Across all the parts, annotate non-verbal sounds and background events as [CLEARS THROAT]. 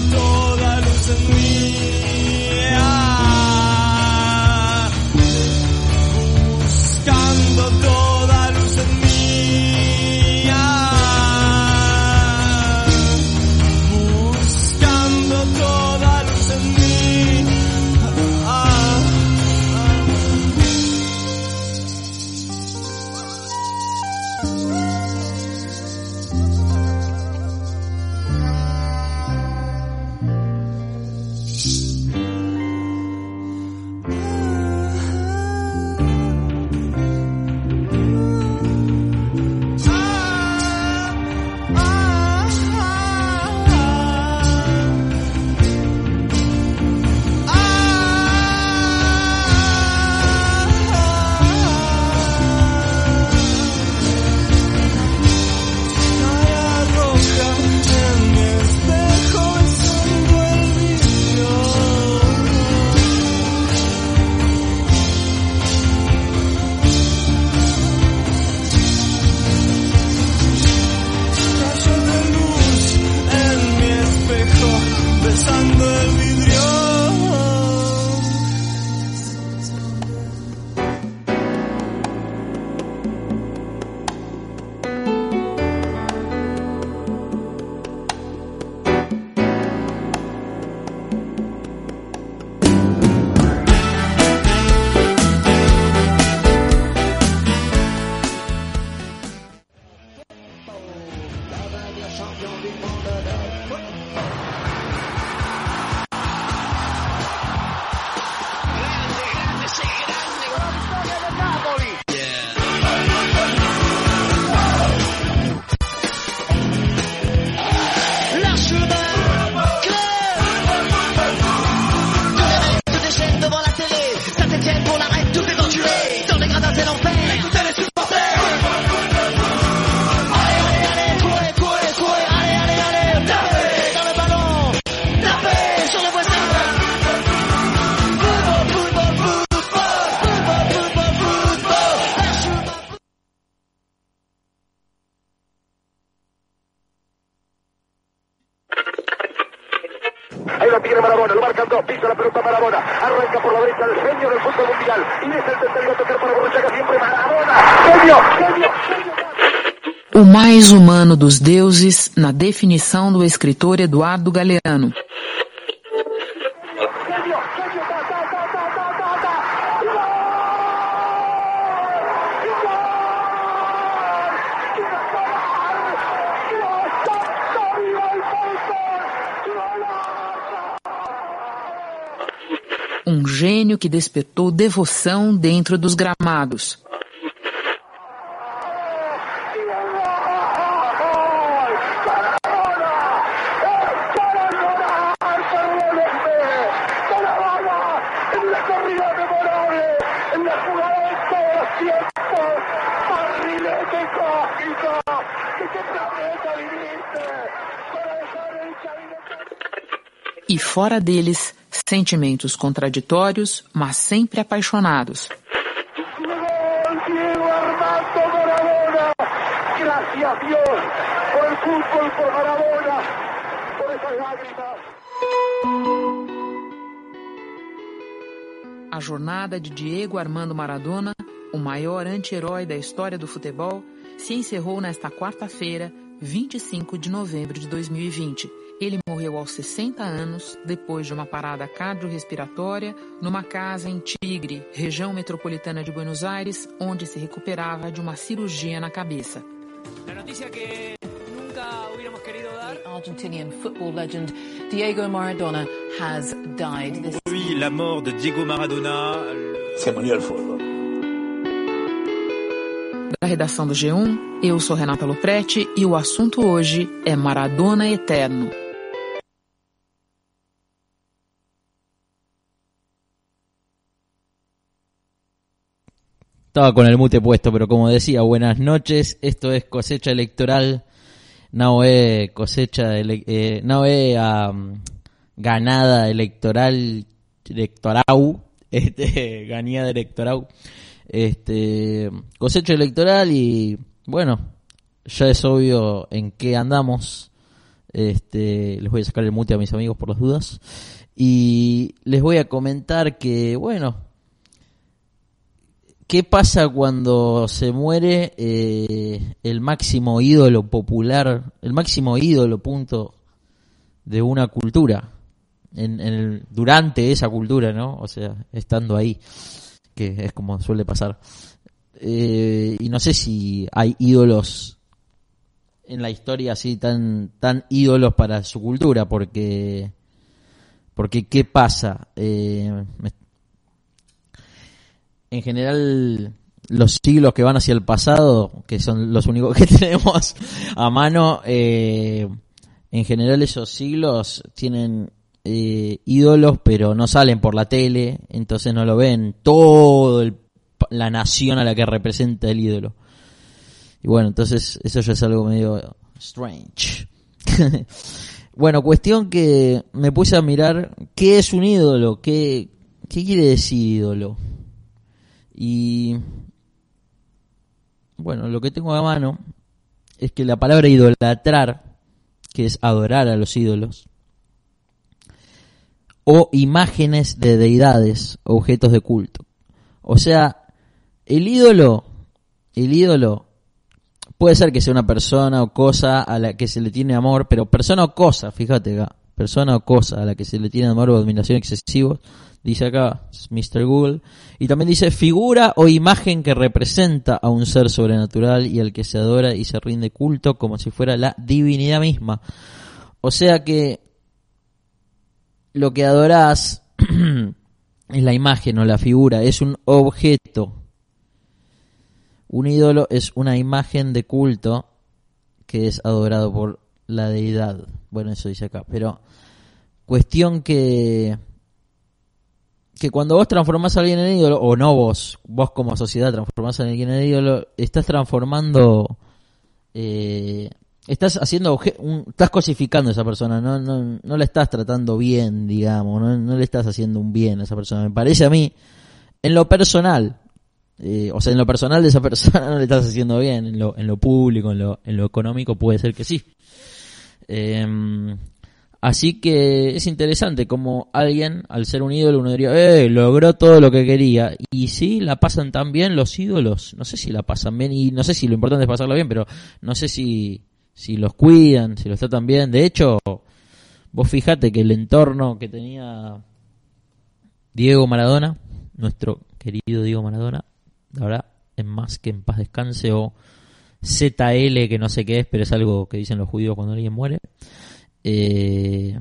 toda luz en. Dans les humano dos deuses, na definição do escritor Eduardo Galeano. Um gênio que despertou devoção dentro dos gramados. E fora deles, sentimentos contraditórios, mas sempre apaixonados. A jornada de Diego Armando Maradona, o maior anti-herói da história do futebol, se encerrou nesta quarta-feira, 25 de novembro de 2020. Ele morreu aos 60 anos, depois de uma parada cardiorrespiratória, numa casa em Tigre, região metropolitana de Buenos Aires, onde se recuperava de uma cirurgia na cabeça. La noticia que nunca hubiéramos querido dar. Argentinian football legend Diego Maradona has died. This Oui, la mort de Diego Maradona. Da redação do G1, eu sou Renata Loprete e o assunto hoje é Maradona Eterno. Estaba con el mute puesto, pero como decía, buenas noches. Esto es cosecha electoral. No es cosecha, ele- eh, no es am, ganada electoral, electorau, [LAUGHS] este, ganada electoral, este, cosecha electoral y bueno, ya es obvio en qué andamos. Este, les voy a sacar el mute a mis amigos por las dudas. Y les voy a comentar que, bueno, ¿qué pasa cuando se muere eh, el máximo ídolo popular, el máximo ídolo punto de una cultura? En, en el- durante esa cultura, ¿no? O sea, estando ahí, que es como suele pasar. Eh, y no sé si hay ídolos en la historia así tan tan ídolos para su cultura porque porque qué pasa Eh, en general los siglos que van hacia el pasado que son los únicos que [LAUGHS] tenemos a mano eh, en general esos siglos tienen eh, ídolos pero no salen por la tele entonces no lo ven todo la nación a la que representa el ídolo y bueno, entonces eso ya es algo medio strange. [LAUGHS] bueno, cuestión que me puse a mirar qué es un ídolo, qué, qué quiere decir ídolo. Y bueno, lo que tengo a mano es que la palabra idolatrar, que es adorar a los ídolos, o imágenes de deidades, objetos de culto. O sea, el ídolo, el ídolo puede ser que sea una persona o cosa a la que se le tiene amor, pero persona o cosa, fíjate acá, persona o cosa a la que se le tiene amor o admiración excesivos, dice acá Mr. Google, y también dice figura o imagen que representa a un ser sobrenatural y al que se adora y se rinde culto como si fuera la divinidad misma. O sea que lo que adorás [CLEARS THROAT] es la imagen o la figura, es un objeto un ídolo es una imagen de culto que es adorado por la deidad. Bueno, eso dice acá. Pero cuestión que que cuando vos transformás a alguien en ídolo, o no vos, vos como sociedad transformás a alguien en ídolo, estás transformando, eh, estás haciendo, un- estás cosificando a esa persona, no, no, no la estás tratando bien, digamos, no, no le estás haciendo un bien a esa persona. Me parece a mí, en lo personal, eh, o sea, en lo personal de esa [LAUGHS] persona no le estás haciendo bien, en lo, en lo público, en lo, en lo económico puede ser que sí. Eh, así que es interesante como alguien, al ser un ídolo, uno diría, eh, logró todo lo que quería. Y sí, la pasan tan bien los ídolos, no sé si la pasan bien, y no sé si lo importante es pasarla bien, pero no sé si, si los cuidan, si los tratan bien. De hecho, vos fijate que el entorno que tenía Diego Maradona, nuestro querido Diego Maradona, la verdad, es más que en paz descanse o ZL, que no sé qué es, pero es algo que dicen los judíos cuando alguien muere. Eh,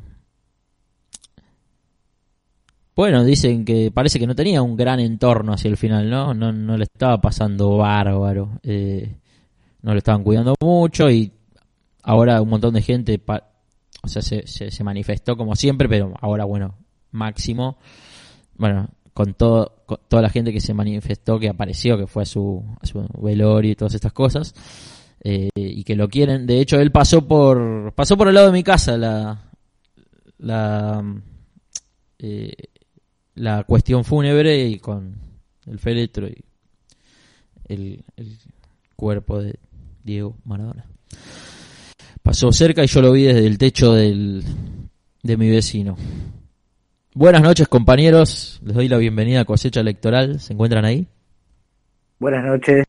bueno, dicen que parece que no tenía un gran entorno hacia el final, ¿no? No, no le estaba pasando bárbaro. eh, no lo estaban cuidando mucho y ahora un montón de gente, o sea, se, se, se manifestó como siempre, pero ahora, bueno, máximo. Bueno, con todo con toda la gente que se manifestó, que apareció, que fue a su, a su velorio y todas estas cosas, eh, y que lo quieren. De hecho, él pasó por pasó por el lado de mi casa la la eh, la cuestión fúnebre y con el féretro y el, el cuerpo de Diego Maradona. Pasó cerca y yo lo vi desde el techo del, de mi vecino. Buenas noches compañeros, les doy la bienvenida a Cosecha Electoral, ¿se encuentran ahí? Buenas noches.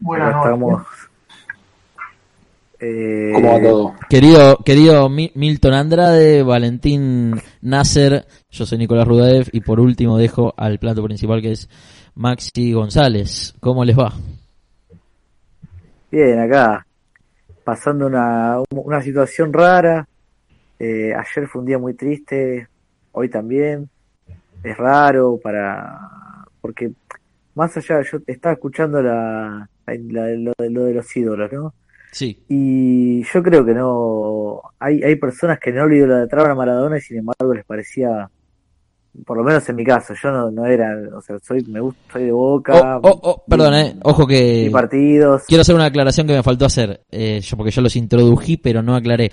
Buenas noches. estamos. Eh, ¿Cómo va todo? Querido, querido Mi- Milton Andrade, Valentín Nasser, yo soy Nicolás Rudaev y por último dejo al plato principal que es Maxi González. ¿Cómo les va? Bien, acá. Pasando una, una situación rara. Eh, ayer fue un día muy triste. Hoy también. Es raro para. Porque más allá, yo estaba escuchando la, la- lo, de, lo de los ídolos, ¿no? Sí. Y yo creo que no. Hay, hay personas que no le idolatraban a Maradona y sin embargo les parecía. Por lo menos en mi caso, yo no, no era. O sea, soy, me gusta, soy de boca. Oh, oh, oh, perdón, eh, ojo que... partidos. Quiero hacer una aclaración que me faltó hacer, eh, yo porque yo los introdují pero no aclaré.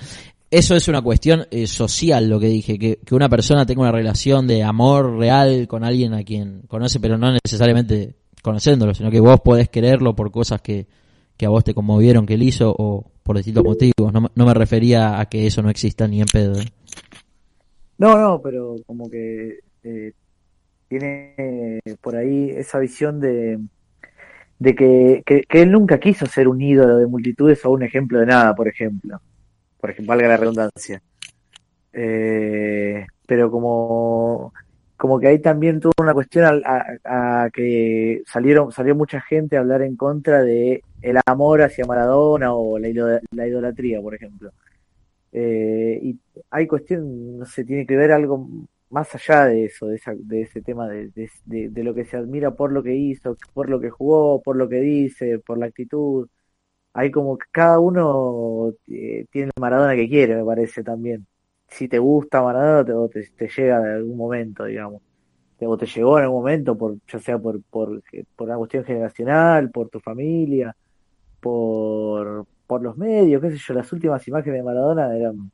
Eso es una cuestión eh, social lo que dije, que, que una persona tenga una relación de amor real con alguien a quien conoce, pero no necesariamente conociéndolo, sino que vos podés quererlo por cosas que, que a vos te conmovieron que él hizo o, por distintos motivos. No, me- no me refería a que eso no exista ni en pedo. No, no, pero como que eh, tiene por ahí esa visión de, de que, que, él nunca quiso ser un ídolo de multitudes o un ejemplo de nada, por ejemplo. Por ejemplo, valga la redundancia. Eh, pero como, como que ahí también tuvo una cuestión al- a, a que salieron, salió mucha gente a hablar en contra de el amor hacia Maradona o la, la idolatría, por ejemplo. Eh, y hay cuestión, no sé, tiene que ver algo más allá de eso, de, esa, de ese tema de, de, de- lo que se admira por lo que hizo, por lo que jugó, por lo que dice, por la actitud. Hay como que cada uno eh, tiene el Maradona que quiere, me parece también. Si te gusta Maradona te- o te, llega de algún momento, digamos. O te llegó en algún momento, por, ya sea por, por, por una cuestión generacional, por tu familia, por, por los medios, qué sé yo, las últimas imágenes de Maradona eran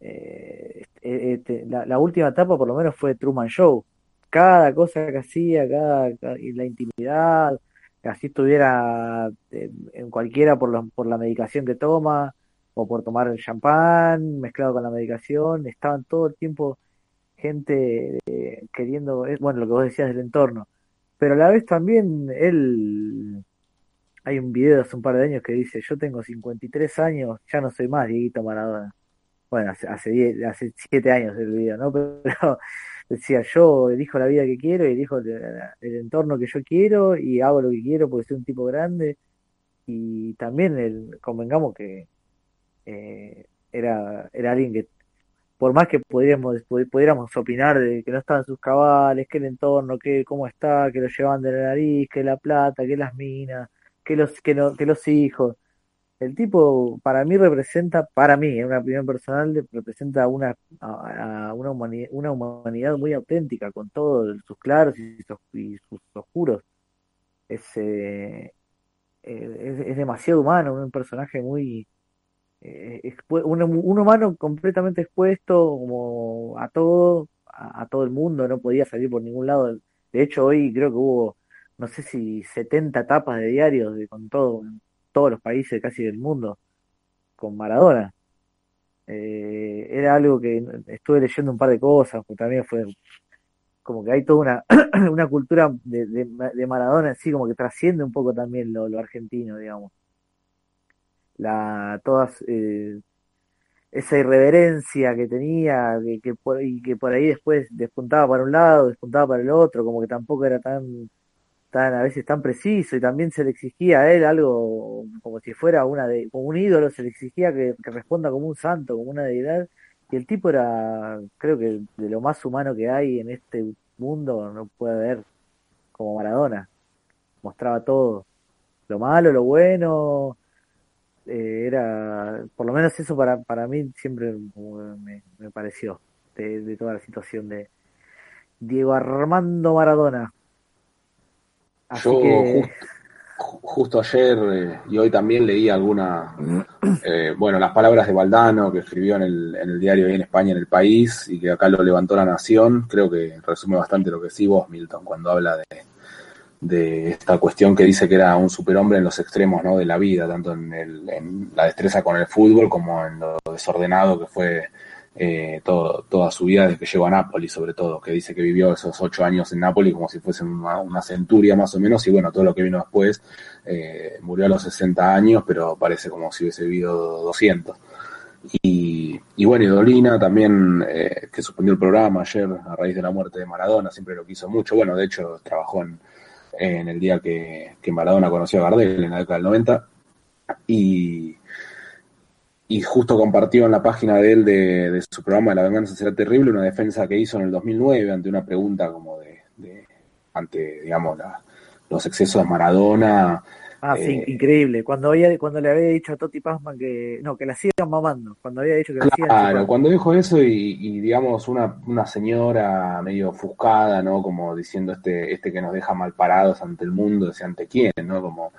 eh, eh, este, la, la última etapa por lo menos fue Truman Show. Cada cosa que hacía, cada, la intimidad, así estuviera eh, en cualquiera por, los- por la medicación que toma o por tomar el champán mezclado con la medicación, estaban todo el tiempo gente eh, queriendo, eh, bueno, lo que vos decías del entorno, pero a la vez también él, hay un video de hace un par de años que dice, yo tengo 53 años, ya no soy más Dieguito Maradona. Bueno, hace, hace, 10 hace 7 años el video, ¿no? [LAUGHS] Pero decía, yo elijo la vida que quiero y elijo el, el entorno que yo quiero y hago lo que quiero porque soy un tipo grande. Y también el, convengamos que eh, era, era alguien que, por más que pudiéramos, pudiéramos opinar de que no estaban sus cabales, que el entorno, que cómo está, que lo llevaban de la nariz, que la plata, que las minas, que los, que no, que los hijos. El tipo, para mí representa, para mí, en una opinión personal, representa una, una, humanidad, una humanidad muy auténtica, con todos sus claros y sus, y sus oscuros. Es, eh, eh, es, demasiado humano, un personaje muy, eh, un, humano completamente expuesto como a todo, a todo el mundo, no podía salir por ningún lado. De hecho, hoy creo que hubo, no sé si 70 tapas de diarios de, con todo, en todos los países casi del mundo, con Maradona. Eh, era algo que estuve leyendo un par de cosas, porque también fue como que hay toda una, [CLEARS THROAT] una cultura de, Maradona así como que trasciende un poco también lo, lo argentino, digamos la todas eh, esa irreverencia que tenía que, que por, y que por ahí después despuntaba para un lado despuntaba para el otro como que tampoco era tan tan a veces tan preciso y también se le exigía a él algo como si fuera una de como un ídolo se le exigía que, que responda como un santo como una deidad y el tipo era creo que de lo más humano que hay en este mundo no puede haber como Maradona mostraba todo lo malo lo bueno eh, era, por lo menos eso para, para mí siempre me, me pareció de, de, toda la situación de Diego Armando Maradona. Así Yo que... justo, justo, ayer eh, y hoy también leí alguna, eh, bueno, las palabras de Valdano que escribió en el, en el diario en España, en el país, y que acá lo levantó la Nación. Creo que resume bastante lo que sí vos, Milton, cuando habla de, de esta cuestión que dice que era un superhombre en los extremos ¿no? de la vida, tanto en, el, en, la destreza con el fútbol como en lo desordenado que fue eh, toda su vida desde que llegó a Nápoles, sobre todo, que dice que vivió esos ocho años en Nápoles como si fuesen una, centuria más o menos, y bueno, todo lo que vino después, eh, murió a los 60 años, pero parece como si hubiese vivido 200. Y, y bueno, y Dolina también, eh, que suspendió el programa ayer a raíz de la muerte de Maradona, siempre lo quiso mucho, bueno, de hecho trabajó en en el día que, que, Maradona conoció a Gardel, en la década del 90, y, y justo compartió en la página de él de, de, su programa de La venganza será terrible una defensa que hizo en el 2009 ante una pregunta como de, de ante, digamos, la, los excesos de Maradona. Ah, sí, eh, increíble. Cuando había, cuando le había dicho a Toti Pazman que, no, que la sigan mamando, cuando había dicho que la sigan Claro, cuando dijo eso y, y, digamos una, una señora medio ofuscada, ¿no? Como diciendo este, este que nos deja mal parados ante el mundo, decía ante quién, ¿no? Como,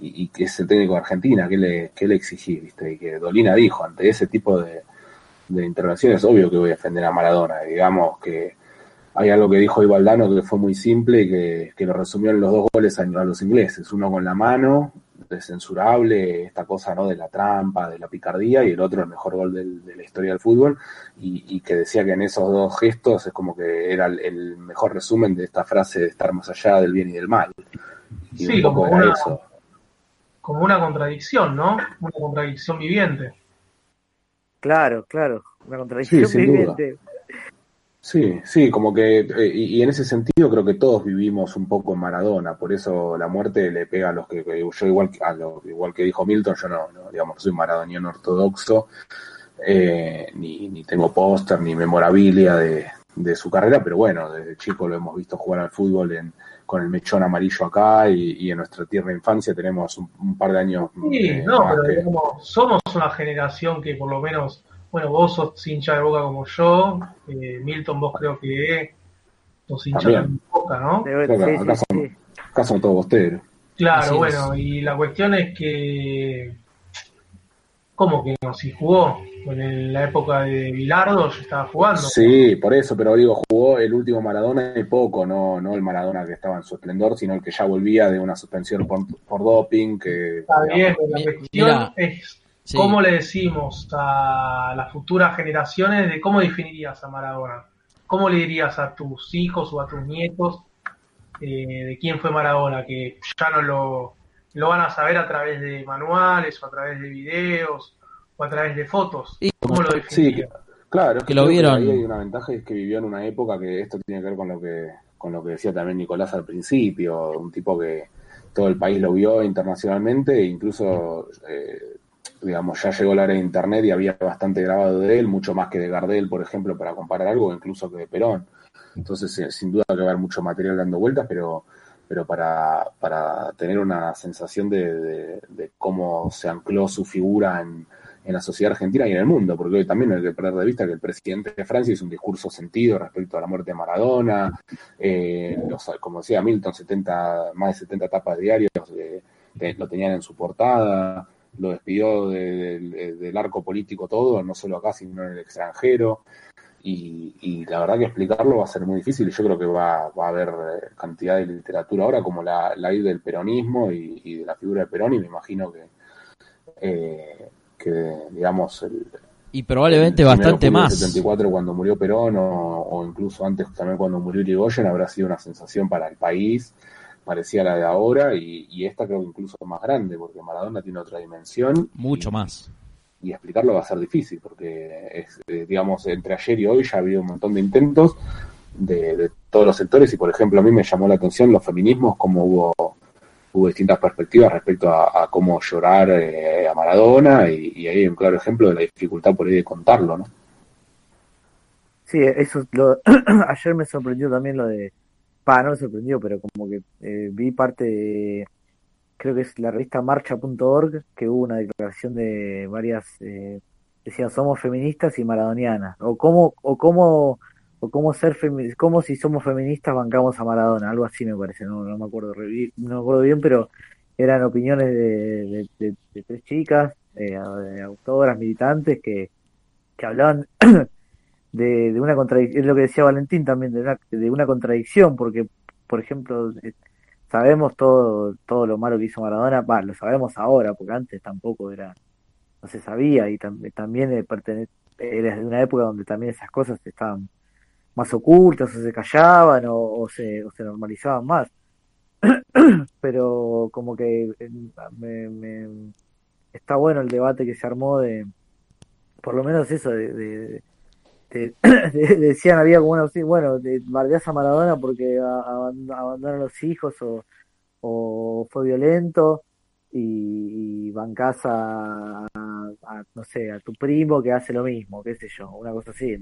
y, que es el técnico de Argentina, ¿qué le, qué le exigí, viste? Y que Dolina dijo, ante ese tipo de, de intervenciones, obvio que voy a defender a Maradona, digamos que hay algo que dijo Ibaldano que fue muy simple y que, que, lo resumió en los dos goles a, a, los ingleses, uno con la mano descensurable, esta cosa no de la trampa, de la picardía, y el otro el mejor gol de la historia del fútbol, y, que decía que en esos dos gestos es como que era el, mejor resumen de esta frase de estar más allá del bien y del mal. Y sí, como una, como una contradicción, ¿no? Una contradicción viviente. Claro, claro, una contradicción viviente. Sí, sí, como que, eh, y, en ese sentido creo que todos vivimos un poco en Maradona, por eso la muerte le pega a los que, yo igual, a lo, igual que dijo Milton, yo no, no digamos, soy maradoniano ortodoxo, eh, ni, ni tengo póster, ni memorabilia de, de su carrera, pero bueno, desde chico lo hemos visto jugar al fútbol en, con el mechón amarillo acá y, en nuestra tierra infancia tenemos un, par de años. Sí, eh, no, pero somos una generación que por lo menos bueno, vos sos hincha de boca como yo, eh, Milton, vos creo que sos hincha de boca, ¿no? acá, son, todos bosteros. Claro, bueno, y la cuestión es que. ¿Cómo que no? Si jugó en la época de Bilardo, yo estaba jugando. Sí, por eso, pero digo, jugó el último Maradona y poco, no, no el Maradona que estaba en su esplendor, sino el que ya volvía de una suspensión por, por doping. Que, Está bien, la cuestión es ¿Cómo le decimos a las futuras generaciones de cómo definirías a Maradona? ¿Cómo le dirías a tus hijos o a tus nietos eh, de quién fue Maradona? Que ya no lo, lo van a saber a través de manuales o a través de videos o a través de fotos. ¿Cómo lo? Sí, claro, que, lo vieron. Ahí hay una ventaja es que vivió en una época que esto tiene que ver con lo que con lo que decía también Nicolás al principio, un tipo que todo el país lo vio internacionalmente e incluso eh, digamos, ya llegó la era de Internet y había bastante grabado de él, mucho más que de Gardel, por ejemplo, para comparar algo, incluso que de Perón. Entonces, eh, sin duda que va a haber mucho material dando vueltas, pero, pero para, para tener una sensación de, cómo se ancló su figura en, en, la sociedad argentina y en el mundo, porque hoy también hay que perder de vista que el presidente de Francia hizo un discurso sentido respecto a la muerte de Maradona, eh, como decía Milton, 70, más de 70 tapas diarias eh, lo tenían en su portada lo despidió del arco político todo, no solo acá, sino en el extranjero. Y, la verdad que explicarlo va a ser muy difícil y yo creo que va, a haber eh, cantidad de literatura ahora como la, la del peronismo y, de la figura de Perón y me imagino que, eh, que digamos, el, y probablemente bastante más. 74 cuando murió Perón o, incluso antes también cuando murió Irigoyen habrá sido una sensación para el país parecía la de ahora y, esta creo que incluso más grande porque Maradona tiene otra dimensión. Mucho más. Y explicarlo va a ser difícil porque, es, eh, digamos, entre ayer y hoy ya ha habido un montón de intentos de, todos los sectores y, por ejemplo, a mí me llamó la atención los feminismos, como hubo, hubo distintas perspectivas respecto a, cómo llorar eh, a Maradona y, ahí hay un claro ejemplo de la dificultad por ahí de contarlo, ¿no? Sí, eso [CLEARS THROAT] ayer me sorprendió también lo de no me sorprendió, pero como que eh, vi parte de, creo que es la revista marcha.org, que hubo una declaración de varias, eh, decían somos feministas y maradonianas, o cómo, o cómo, o cómo ser cómo si somos feministas bancamos a Maradona, algo así me parece, no, no me acuerdo, no me acuerdo bien, pero eran opiniones de, de, tres chicas, eh, autoras, militantes, que, que hablaban [CLEARS THROAT] de, de una contradicción, es lo que decía Valentín también, de una, de una contradicción, porque, por ejemplo, eh, sabemos todo, todo lo malo que hizo Maradona, va, lo sabemos ahora, porque antes tampoco era, no se sabía, y también era de una época donde también esas cosas estaban más ocultas, o se callaban, o, se, o se normalizaban más. [CLEARS THROAT] Pero como que eh, me, está bueno el debate que se armó de, por lo menos eso, de este, [CLEARS THROAT] decían, había como una bueno, de, bardeás a Maradona porque abandonó a los hijos o, fue violento y, y bancás a, no sé, a tu primo que hace lo mismo, qué sé yo, una cosa así,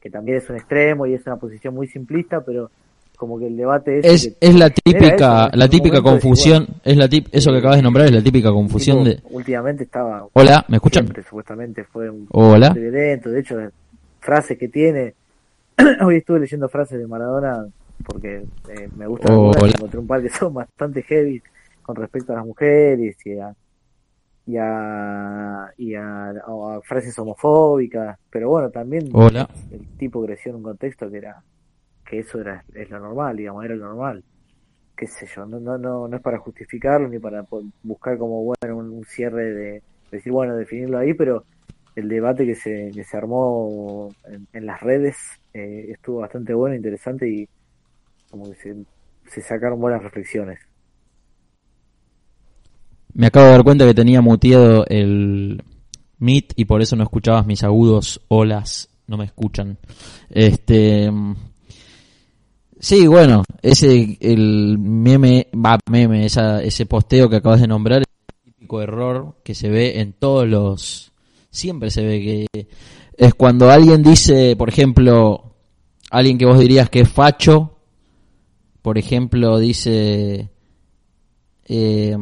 Que también es un extremo y es una posición muy simplista, pero como que el debate es es, la típica la típica confusión es la tip, eso que acabas de nombrar es la típica confusión de últimamente estaba hola me escuchan supuestamente fue un hola. violento de hecho frases que tiene. [CLEARS THROAT] Hoy estuve leyendo frases de Maradona porque eh, me gusta oh, encontré un par que son bastante heavy con respecto a las mujeres y a y a, y a, frases homofóbicas pero bueno también el tipo creció en un contexto que era que eso era es lo normal digamos era lo normal qué sé yo, no, no, no, no es para justificarlo ni para buscar como bueno un, cierre de, decir, bueno, definirlo ahí, pero el debate que se, que se armó en, las redes eh, estuvo bastante bueno, interesante y como que se, se sacaron buenas reflexiones. Me acabo de dar cuenta que tenía muteado el Meet y por eso no escuchabas mis agudos olas, no me escuchan. Este Sí, bueno, ese el meme, va meme, ese posteo que acabas de nombrar es el típico error que se ve en todos los siempre se ve que es cuando alguien dice, por ejemplo, alguien que vos dirías que es facho, por ejemplo, dice eh,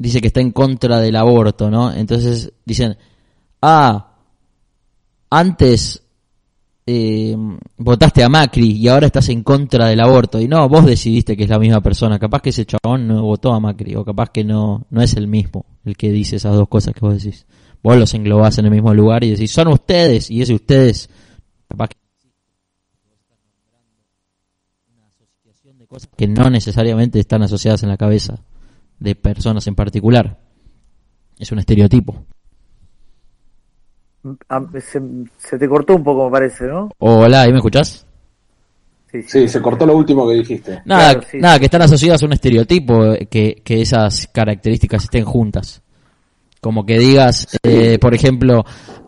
dice que está en contra del aborto, ¿no? Entonces dicen, ah, antes eh, votaste a Macri y ahora estás en contra del aborto. Y no, vos decidiste que es la misma persona. Capaz que ese chabón no votó a Macri o capaz que no, no es el mismo el que dice esas dos cosas que vos decís. Vos los englobás en el mismo lugar y decís, son ustedes y ese ustedes, capaz que que no necesariamente están asociadas en la cabeza de personas en particular. Es un estereotipo. Ah, se, te cortó un poco, me parece, ¿no? Hola, ¿ahí me escuchás? Sí, se cortó lo último que dijiste. Nada, nada que están asociadas a un estereotipo, eh, que, que esas características estén juntas. Como que digas, eh, por ejemplo,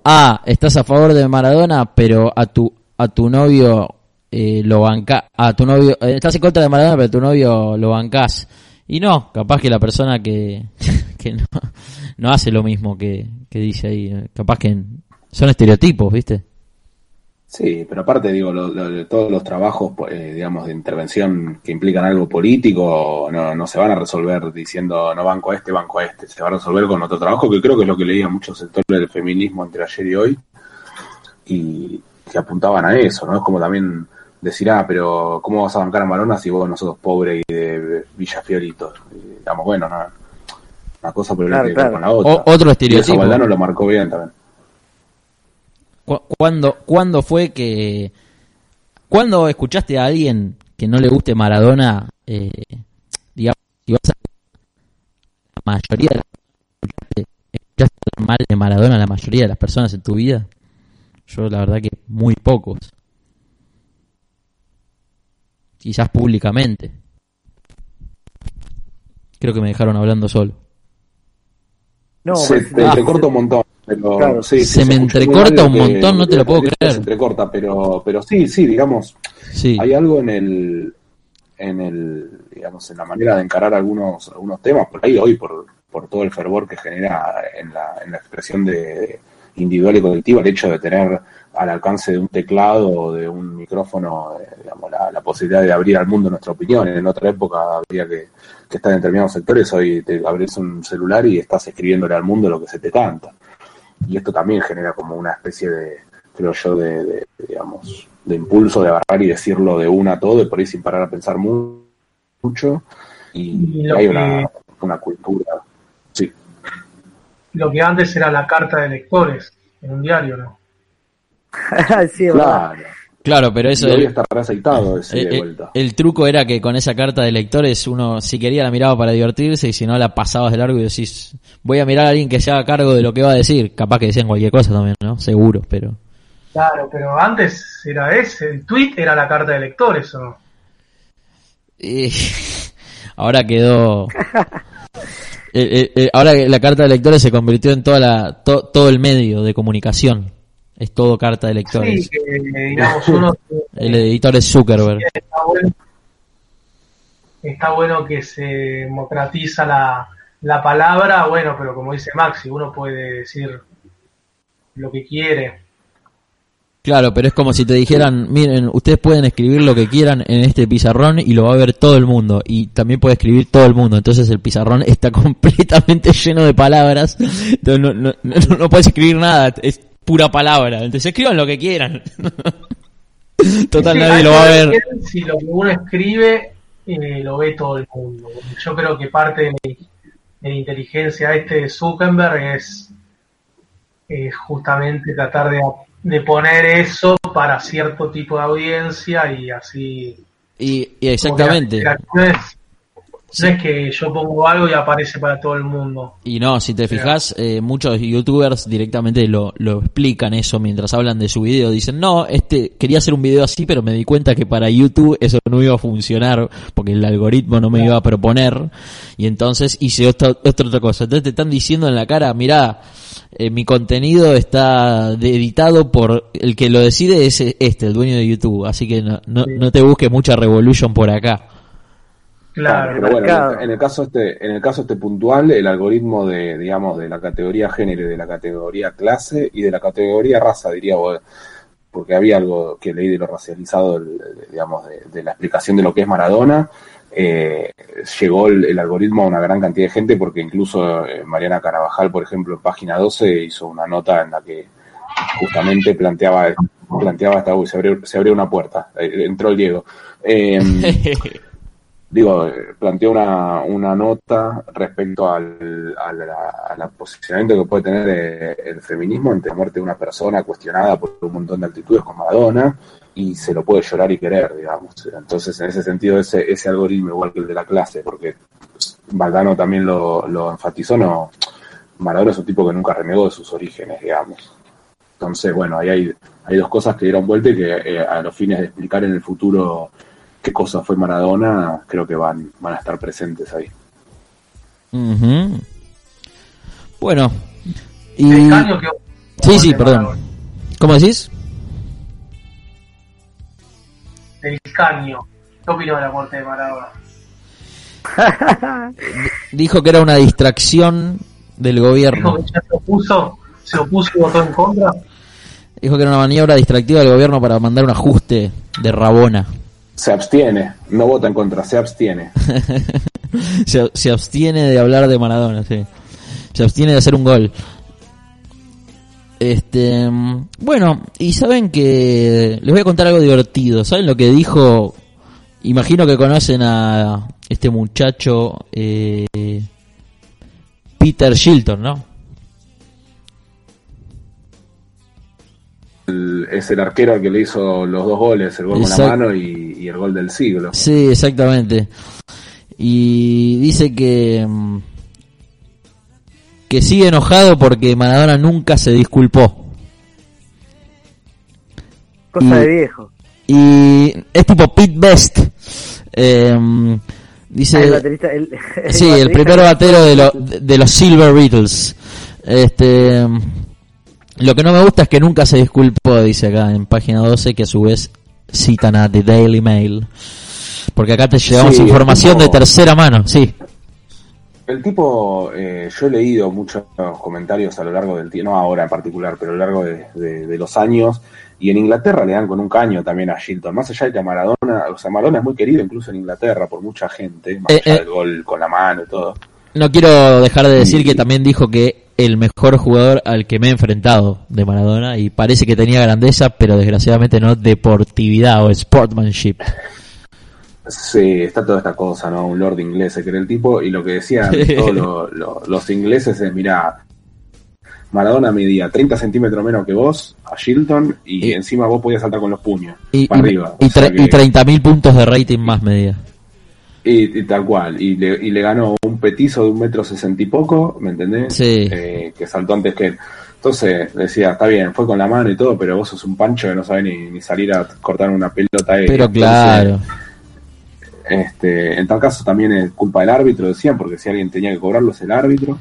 ah, estás a favor de Maradona, pero a tu a tu novio eh, lo banca, a tu novio, estás en contra de Maradona, pero a tu novio lo bancás. Y no, capaz que la persona que, [LAUGHS] que no, no, hace lo mismo que, que, dice ahí. Capaz que son estereotipos, ¿viste? Sí, pero aparte, digo, todos los trabajos, eh, digamos, de intervención que implican algo político, no, no se van a resolver diciendo no banco a este, banco a este. Se va a resolver con otro trabajo, que creo que es lo que leía muchos sectores del feminismo entre ayer y hoy, y que apuntaban a eso, ¿no? Es como también decir, ah, pero ¿cómo vas a bancar a Marona si vos nosotros pobres y de Villa Fiorito? digamos, bueno, no, una cosa por el con la otra. otro estereotipo. Y Valdano lo marcó bien también. ¿Cuándo, ¿Cuándo fue que... ¿Cuándo escuchaste a alguien que no le guste Maradona? Eh, digamos, si vas a... La mayoría de las escuchaste, escuchaste mal de Maradona la mayoría de las personas en tu vida. Yo la verdad que muy pocos quizás públicamente. Creo que me dejaron hablando solo. No, se te entrecorta un montón. Pero, se, me entrecorta un montón, no te lo puedo creer. Se entrecorta, pero, pero sí, sí, digamos, sí. hay algo en el, en el, digamos, en la manera de encarar algunos, algunos temas, por ahí hoy, por, por todo el fervor que genera en la, en la expresión de individual y colectiva, el hecho de tener al alcance de un teclado o de un micrófono, eh, digamos, la, posibilidad de abrir al mundo nuestra opinión. En otra época había que, estar en determinados sectores, hoy te abres un celular y estás escribiéndole al mundo lo que se te canta. Y esto también genera como una especie de, creo yo, de, digamos, de impulso de agarrar y decirlo de una a todo y por ahí sin parar a pensar mucho. Y, hay una, una cultura. Sí. Lo que antes era la carta de lectores en un diario, ¿no? [LAUGHS] claro. pero eso. El, el, el, truco era que con esa carta de lectores uno, si quería, la miraba para divertirse y si no, la pasabas de largo y decís, voy a mirar a alguien que se haga cargo de lo que va a decir. Capaz que decían cualquier cosa también, ¿no? Seguro, pero. Claro, pero antes era ese, el tweet era la carta de lectores, ¿o [LAUGHS] ahora quedó. [LAUGHS] ahora la carta de lectores se convirtió en toda la, todo el medio de comunicación. Es todo carta de lectores. Sí, digamos, uno, [LAUGHS] El editor es Zuckerberg. Está bueno, que se democratiza la, la palabra, bueno, pero como dice Maxi, uno puede decir lo que quiere. Claro, pero es como si te dijeran, miren, ustedes pueden escribir lo que quieran en este pizarrón y lo va a ver todo el mundo. Y también puede escribir todo el mundo. Entonces el pizarrón está [LAUGHS] completamente lleno de palabras. Entonces no, no, no, no puedes escribir nada. Es pura palabra. Entonces escriban lo que quieran. [LAUGHS] Total, nadie lo va a ver. Si lo que uno escribe eh, lo ve todo el mundo. Yo creo que parte de, la inteligencia este de Zuckerberg es, justamente tratar de, de, poner eso para cierto tipo de audiencia y así. Y, y exactamente. No es que yo pongo algo y aparece para todo el mundo. Y no, si te fijas, eh, muchos youtubers directamente lo, lo explican eso mientras hablan de su video. Dicen, no, este quería hacer un video así, pero me di cuenta que para YouTube eso no iba a funcionar porque el algoritmo no me iba a proponer. Y entonces hice otra, otra cosa. Entonces te están diciendo en la cara, mira, eh, mi contenido está editado por el que lo decide es este, el dueño de YouTube. Así que no, no, no te busques mucha revolution por acá. Claro, pero bueno, en el, caso este, en el caso este puntual, el algoritmo de, digamos, de la categoría género, de la categoría clase y de la categoría raza, diría porque había algo que leí de lo racializado, digamos, de, la explicación de lo que es Maradona, eh, llegó el, algoritmo a una gran cantidad de gente, porque incluso eh, Mariana Carabajal, por ejemplo, en página 12 hizo una nota en la que justamente planteaba, planteaba hasta, uy, se abrió, se abrió una puerta, eh, entró el Diego. [LAUGHS] digo, planteó una, una nota respecto al, al, posicionamiento que puede tener eh, el feminismo ante la muerte de una persona cuestionada por un montón de actitudes como Madonna y se lo puede llorar y querer, digamos. Entonces, en ese sentido, ese, ese algoritmo, igual que el de la clase, porque Valdano también lo, lo enfatizó, no, Maradona es un tipo que nunca renegó de sus orígenes, digamos. Entonces, bueno, ahí hay, hay dos cosas que dieron vuelta y que eh, a los fines de explicar en el futuro qué cosa fue Maradona, creo que van, van a estar presentes ahí. Bueno, y... Sí, sí, perdón. ¿Cómo decís? El caño. ¿Qué opinó de la muerte de Maradona? [LAUGHS] Dijo que era una distracción del gobierno. Dijo que se opuso, se opuso y votó en contra. Dijo que era una maniobra distractiva del gobierno para mandar un ajuste de Rabona se abstiene, no vota en contra, se abstiene. [LAUGHS] se, abstiene de hablar de Maradona, sí. Se abstiene de hacer un gol. Este, bueno, y saben que les voy a contar algo divertido. ¿Saben lo que dijo? Imagino que conocen a este muchacho eh, Peter Shilton, ¿no? Es el arquero al que le hizo los dos goles, el gol con la mano y, el gol del siglo. Sí, exactamente. Y dice que mm, que sigue enojado porque Maradona nunca se disculpó. Cosa de viejo. Y es tipo Pete Best. Em, dice, ah, el [LAUGHS] sí, el primer batero de, de los Silver Beatles. Este lo que no me gusta es que nunca se disculpó, dice acá en página 12, que a su vez citan a The Daily Mail. Porque acá te llevamos información de tercera mano, sí. El tipo, eh, yo he leído muchos comentarios a lo largo del tiempo, no ahora en particular, pero a lo largo de, los años, y en Inglaterra le dan con un caño también a Shilton, más allá de que Maradona, o sea, Maradona es muy querido incluso en Inglaterra por mucha gente, más eh, allá eh. del gol con la mano y todo. No quiero dejar de decir que también dijo que el mejor jugador al que me he enfrentado de Maradona y parece que tenía grandeza, pero desgraciadamente no deportividad o sportsmanship. Sí, está toda esta cosa, ¿no? Un lord inglés que era el tipo y lo que decían [LAUGHS] todos los ingleses es, mira, Maradona medía 30 centímetros menos que vos, a Shilton, y, encima vos podías saltar con los puños. Y, para arriba. Y, 30.000 puntos de rating más medía. Y, tal cual, y le, y le ganó un petizo de un metro sesenta y poco, ¿me entendés? Sí. Eh, que saltó antes que él. Entonces decía, está bien, fue con la mano y todo, pero vos sos un pancho que no sabe ni, salir a cortar una pelota. Pero claro. este, en tal caso también es culpa del árbitro, decían, porque si alguien tenía que cobrarlo es el árbitro.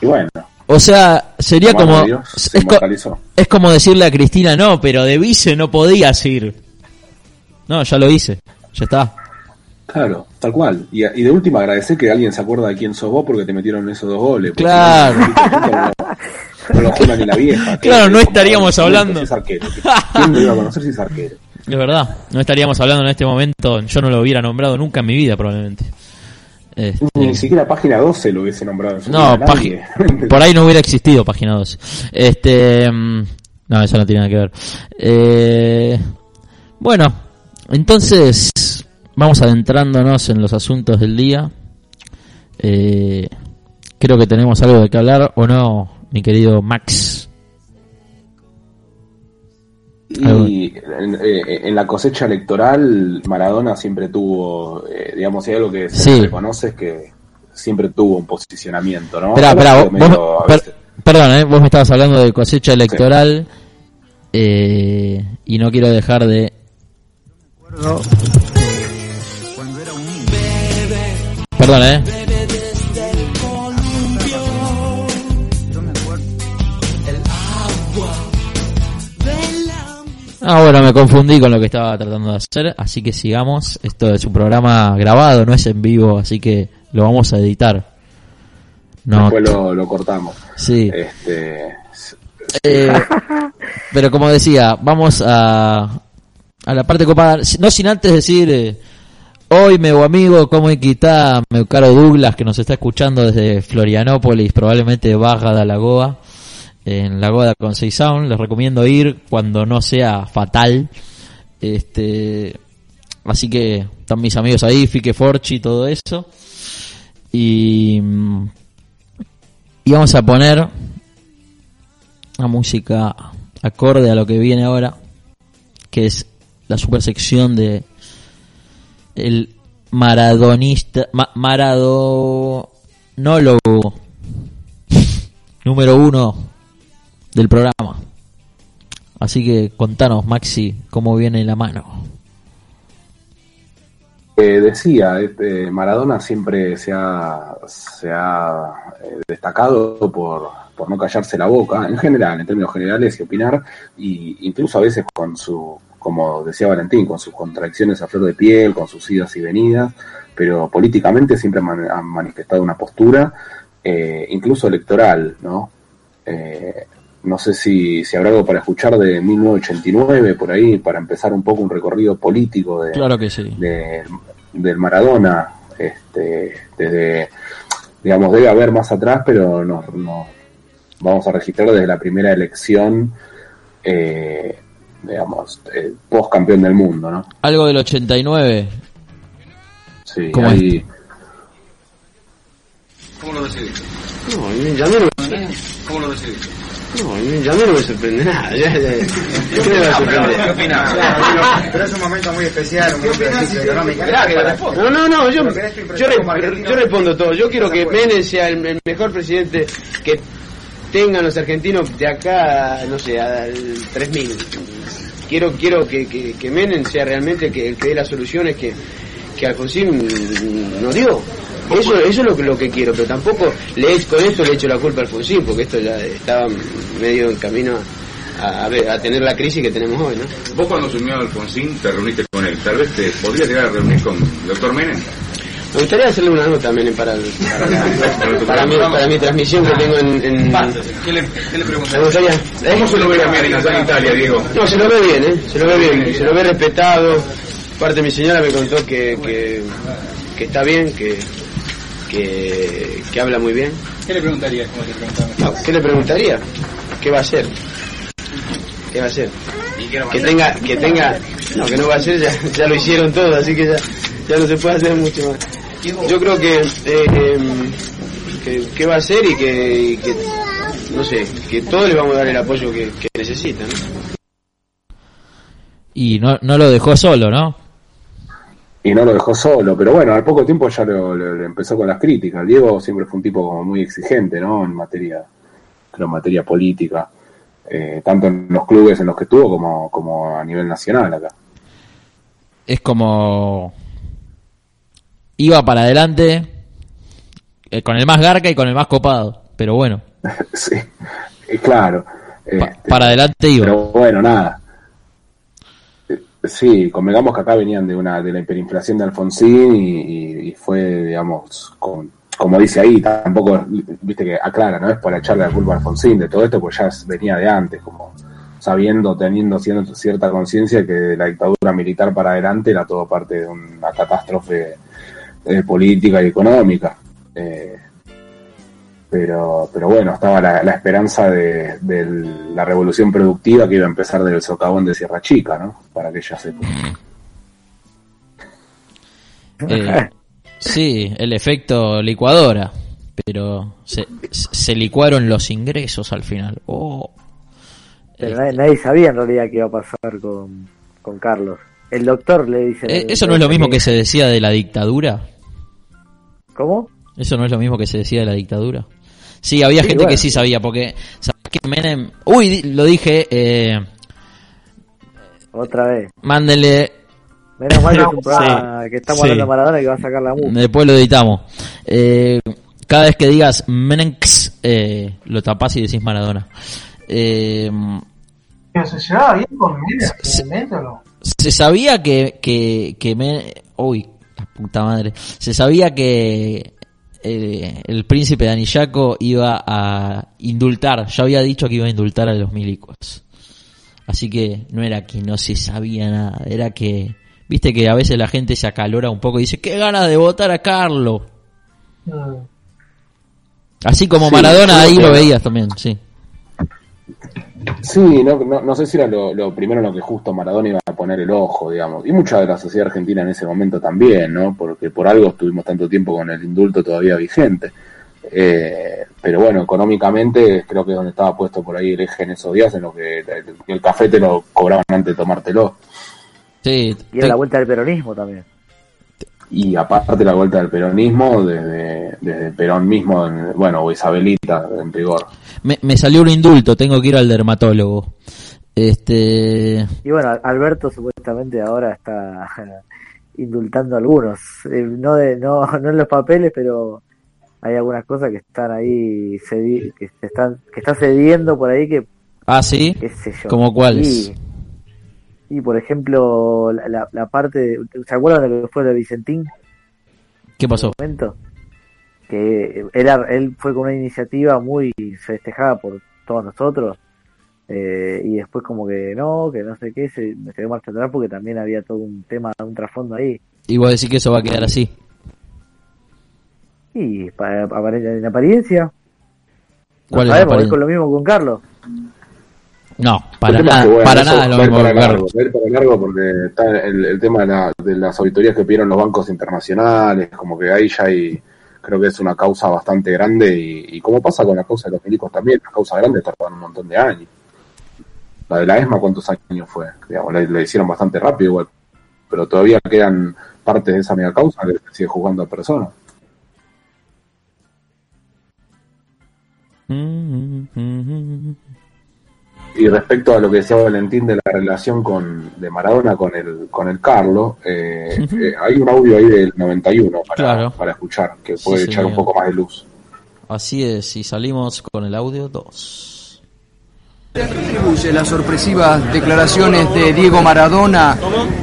Y bueno. O sea, sería como... es, es como decirle a Cristina, no, pero de vice no podías ir. No, ya lo hice, ya está. Claro, tal cual. Y, de última agradecer que alguien se acuerda de quién sos vos porque te metieron esos dos goles. Claro. No, lo ni la vieja. Claro, no estaríamos hablando. ¿Quién lo iba a conocer si es arquero? Es verdad, no estaríamos hablando en este momento. Yo no lo hubiera nombrado nunca en mi vida, probablemente. Este, ni siquiera página 12 lo hubiese nombrado. no, por ahí no hubiera existido página 12. Este, mm, no, eso no tiene nada que ver. Eh, bueno, entonces vamos adentrándonos en los asuntos del día. Eh, creo que tenemos algo de que hablar, ¿o no, mi querido Max? Y en, la cosecha electoral, Maradona siempre tuvo, digamos, si hay algo que se reconoce es que siempre tuvo un posicionamiento, ¿no? Espera, perdón, vos me estabas hablando de cosecha electoral y no quiero dejar de Perdón, eh. Ah, bueno, me confundí con lo que estaba tratando de hacer, así que sigamos. Esto es un programa grabado, no es en vivo, así que lo vamos a editar. No. Después lo, cortamos. Sí. Este... Eh, [LAUGHS] pero como decía, vamos a, a la parte copada, no sin antes decir, eh, hoy meu amigo, ¿cómo está meu caro Douglas, que nos está escuchando desde Florianópolis, probablemente Baja de Lagoa, en Lagoa de Conceição, les recomiendo ir cuando no sea fatal, este, así que están mis amigos ahí, Fique Forchi, todo eso, y, y vamos a poner una música acorde a lo que viene ahora, que es la supersección de el maradonista, maradonólogo [LAUGHS] número uno del programa. Así que contanos, Maxi, cómo viene la mano. Eh, decía, este, Maradona siempre se ha, se ha eh, destacado por, por no callarse la boca, en general, en términos generales, y opinar, y incluso a veces con su como decía Valentín, con sus contradicciones a flor de piel, con sus idas y venidas, pero políticamente siempre han manifestado una postura, eh, incluso electoral, ¿no? Eh, no sé si, si habrá algo para escuchar de 1989, por ahí, para empezar un poco un recorrido político de, claro que sí. del Maradona, este, desde, digamos, debe haber más atrás, pero no, no vamos a registrar desde la primera elección eh, digamos, eh, post campeón del mundo, ¿no? Algo del 89. Sí, ¿Cómo ahí... ¿Cómo lo decidiste? No, ya no lo... ¿Cómo lo decidiste? No, ya no me sorprende nada. Ya, ya, ¿Qué me va a sorprender? ¿Qué opinas? Pero es un momento muy especial, un momento económico. No, no, no, yo, yo, yo respondo todo. Yo quiero que Menem sea el mejor presidente que tengan los argentinos de acá, no sé, al 3000 quiero quiero que, que, que Menem sea realmente que, el que dé las soluciones que, que Alfonsín nos dio. Eso, eso es lo, lo que quiero, pero tampoco le con esto le echo la culpa a Alfonsín, porque esto ya estaba medio en camino a, a, tener la crisis que tenemos hoy, ¿no? Vos cuando asumió Alfonsín te reuniste con él, tal vez te podrías llegar a reunir con el doctor Menem. Me gustaría hacerle una nota también para, para, mi, para mi transmisión que tengo en... en... ¿Qué le, qué le Me gustaría... ¿Cómo se lo ve también en Italia, Diego? No, se lo ve bien, ¿eh? Se lo ve bien, se lo ve respetado. Parte mi señora me contó que, que, que está bien, que, que, que, habla muy bien. ¿Qué le preguntaría? No, ¿Qué le preguntaría? ¿Qué va a hacer? ¿Qué va a hacer? Que tenga, que tenga, no, que no va a hacer, ya, ya lo hicieron todo, así que ya, ya no se puede hacer mucho más. Yo creo que, eh, que, va a ser y que, no sé, que todos le vamos a dar el apoyo que, necesitan. Y no, no lo dejó solo, ¿no? Y no lo dejó solo, pero bueno, al poco tiempo ya lo, empezó con las críticas. Diego siempre fue un tipo como muy exigente, ¿no? En materia, creo, en materia política, eh, tanto en los clubes en los que estuvo como, como a nivel nacional acá. Es como iba para adelante eh, con el más garca y con el más copado, pero bueno. [LAUGHS] sí, claro. Este, para adelante iba. Pero bueno, nada. Sí, convengamos que acá venían de una de la hiperinflación de Alfonsín y, fue, digamos, como dice ahí, tampoco, viste que aclara, no es para echarle la culpa a Alfonsín de todo esto, pues ya venía de antes, como sabiendo, teniendo cierta conciencia que la dictadura militar para adelante era todo parte de una catástrofe eh, política y económica. Eh, pero, pero bueno, estaba la, esperanza de, la revolución productiva que iba a empezar del socavón de Sierra Chica, ¿no? Para que ya se... Eh, sí, el efecto licuadora, pero se, se licuaron los ingresos al final. Oh. Pero nadie, nadie, sabía en realidad qué iba a pasar con, con Carlos. El doctor le dice... Eh, ¿Eso no es lo mismo que se decía de la dictadura? ¿Cómo? ¿Eso no es lo mismo que se decía de la dictadura? Sí, había gente que sí sabía, porque ¿sabes que Menem... Uy, lo dije... Eh... Otra vez. Mándenle... Menos mal que, [LAUGHS] es un programa que estamos hablando de Maradona y que va a sacar la música. Después lo editamos. Eh, cada vez que digas Menenx, eh, lo tapás y decís Maradona. Eh, ¿Se llevaba bien con Menem o no? Se sabía que, que, que me, uy, puta madre, se sabía que eh, el príncipe de Anillaco iba a indultar, ya había dicho que iba a indultar a los milicos. Así que no era que no se sabía nada, era que, viste que a veces la gente se acalora un poco y dice, qué ganas de votar a Carlos. Mm. Así como Maradona ahí lo veías también, sí. Sí, no, no, sé si era lo, primero en lo que justo Maradona iba a poner el ojo, digamos. Y mucha de la sociedad argentina en ese momento también, ¿no? Porque por algo estuvimos tanto tiempo con el indulto todavía vigente. Eh, pero bueno, económicamente creo que es donde estaba puesto por ahí el eje en esos días, en lo que el, café te lo cobraban antes de tomártelo. Sí. Y era la vuelta del peronismo también y aparte la vuelta del peronismo desde, desde Perón mismo, bueno, o Isabelita en rigor. Me, me salió un indulto, tengo que ir al dermatólogo. Este... Y bueno, Alberto supuestamente ahora está [LAUGHS] indultando a algunos, eh, no, de, no, [LAUGHS] no en los papeles, pero hay algunas cosas que están ahí, que, están, que está cediendo por ahí que... Ah, sí. ¿Como cuáles? Y por ejemplo, la, la parte, ¿se acuerdan de lo que fue de Vicentín? ¿Qué pasó? Momento? Que era, él fue con una iniciativa muy festejada por todos nosotros, eh, y después como que no, que no sé qué, se, me quedé marcha atrás porque también había todo un tema, un trasfondo ahí. Y vos decís que eso va a quedar así. Y para, en apariencia. ¿Cuál es con lo mismo con Carlos. No, para nada, para nada lo para largo, para largo porque está el, tema de, la, de, las auditorías que pidieron los bancos internacionales, como que ahí ya hay, creo que es una causa bastante grande y, y como pasa con la causa de los milicos también, la causa grande tardan un montón de años. La de la ESMA, ¿cuántos años fue? Digamos, la, hicieron bastante rápido igual, pero todavía quedan partes de esa mega causa que sigue jugando a personas. Mm, mm, mm, y respecto a lo que decía Valentín de la relación con de Maradona con el con el Carlos, eh, eh, hay un audio ahí del 91 para, para escuchar, que puede echar un poco más de luz. Así es, y salimos con el audio 2. ¿A qué atribuye las sorpresivas declaraciones de Diego Maradona?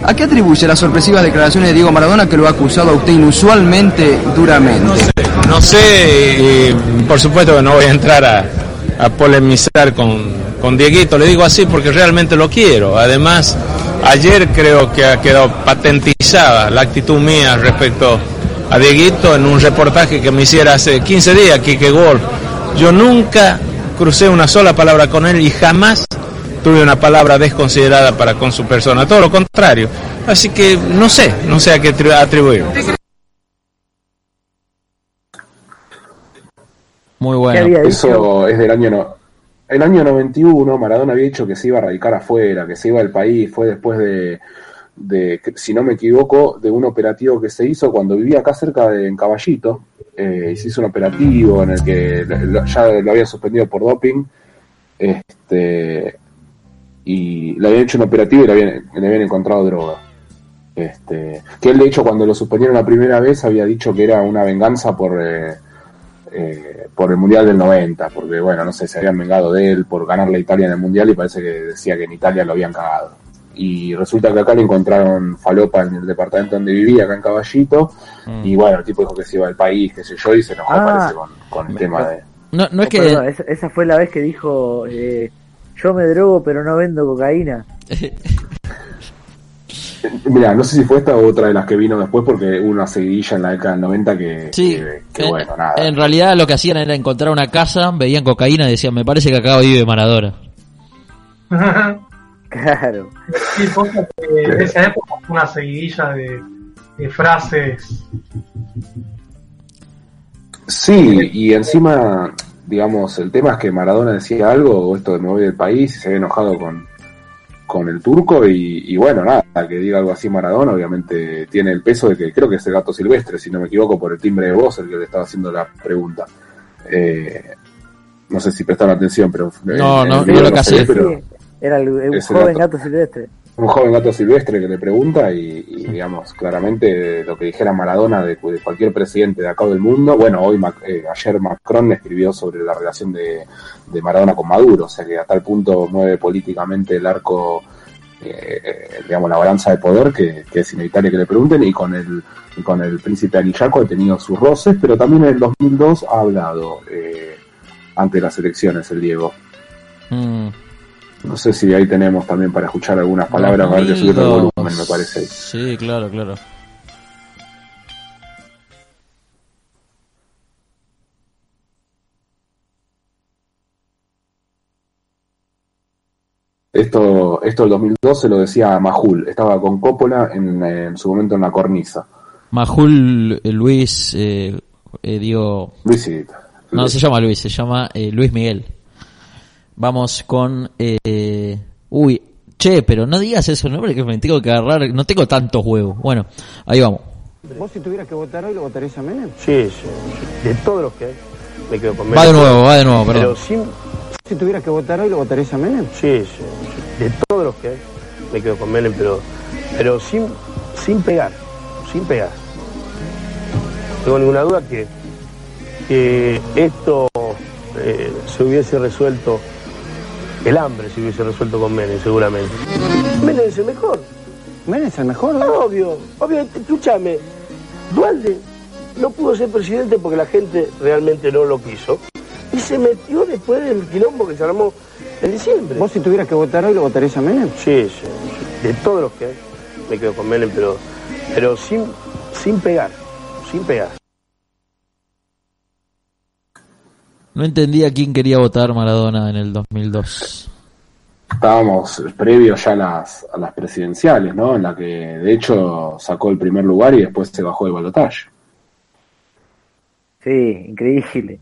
¿A qué atribuye las sorpresivas declaraciones de Diego Maradona que lo ha acusado a usted inusualmente duramente? No sé, y por supuesto que no voy a entrar a, a polemizar con, con Dieguito, le digo así porque realmente lo quiero. Además, ayer creo que ha quedado patentizada la actitud mía respecto a Dieguito en un reportaje que me hiciera hace 15 días, Kike Wolf. Yo nunca crucé una sola palabra con él y jamás tuve una palabra desconsiderada para con su persona, todo lo contrario. Así que no sé, no sé a qué atribuir. Muy bueno. Eso es del año no, el año 91 Maradona había dicho que se iba a radicar afuera, que se iba al país, fue después de, de si no me equivoco, de un operativo que se hizo cuando vivía acá cerca de en Caballito, eh, y se hizo un operativo en el que ya lo había suspendido por doping, este y le habían hecho un operativo y le habían, encontrado droga. Este, que él de hecho cuando lo suspendieron la primera vez había dicho que era una venganza por eh, eh, por el Mundial del 90, porque bueno, no sé, se habían vengado de él por ganar la Italia en el Mundial y parece que decía que en Italia lo habían cagado. Y resulta que acá le encontraron falopa en el departamento donde vivía, acá en Caballito, mm. y bueno, el tipo dijo que se iba al país, qué sé yo, y se enojó ah. con, el tema de... No, no es que... esa, fue la vez que dijo, eh, yo me drogo pero no vendo cocaína. [LAUGHS] Mira, no sé si fue esta o otra de las que vino después, porque hubo una seguidilla en la década del 90 que. Sí, bueno, nada. En realidad lo que hacían era encontrar una casa, veían cocaína y decían, me parece que acá vive Maradona. [LAUGHS] claro. Sí, que en esa época fue una seguidilla de, de frases. Sí, y encima digamos, el tema es que Maradona decía algo, o esto de me voy del país, y se había enojado con, con el turco, y, bueno, nada, que diga algo así Maradona, obviamente tiene el peso de que creo que es el gato silvestre, si no me equivoco, por el timbre de voz el que le estaba haciendo la pregunta. Eh, no sé si prestaron atención, pero... No, no, no, lo que pero Era el, un joven gato silvestre un joven gato silvestre que le pregunta y, digamos, claramente lo que dijera Maradona de, cualquier presidente de acá del mundo, bueno, hoy eh, ayer Macron escribió sobre la relación de, Maradona con Maduro, o sea que a tal punto mueve políticamente el arco, eh, eh, digamos, la balanza de poder que, es inevitable que le pregunten y con el con el príncipe Anillaco ha tenido sus roces, pero también en el 2002 ha hablado ante las elecciones el Diego. Mm. No sé si ahí tenemos también para escuchar algunas palabras, a ver que subir el volumen, me parece. Sí, claro, claro. Esto, esto el 2012 lo decía Majul, estaba con Coppola en, su momento en la cornisa. Majul, eh, Luis, eh, eh, digo... Luis, No, se llama Luis, se llama eh, Luis Miguel. Vamos con... Eh, uy, che, pero no digas eso, ¿no? Porque me tengo que agarrar... No tengo tantos huevos. Bueno, ahí vamos. ¿Vos si tuvieras que votar hoy lo votarías a Menem? Sí, sí. De todos los que hay, me quedo con Menem. Va de nuevo, va de nuevo, perdón. Pero sin... Si tuvieras que votar hoy lo votarías a Menem? Sí, sí. De todos los que hay, me quedo con Menem, pero, pero sin, sin pegar. Sin pegar. No tengo ninguna duda que, que esto eh, se hubiese resuelto el hambre si hubiese resuelto con Menem, seguramente. Menem es el mejor. Menem es el mejor, Obvio, obvio, escúchame. Dualde no pudo ser presidente porque la gente realmente no lo quiso. Y se metió después del quilombo que se armó en diciembre. ¿Vos si tuvieras que votar hoy lo votarías a Menem? Sí, sí. De todos los que hay, me quedo con Menem, pero, pero sin, sin pegar, sin pegar. No entendía quién quería votar Maradona en el 2002. Estábamos previo ya a las, a las presidenciales, ¿no? En la que de hecho sacó el primer lugar y después se bajó de balotaje. Sí, increíble.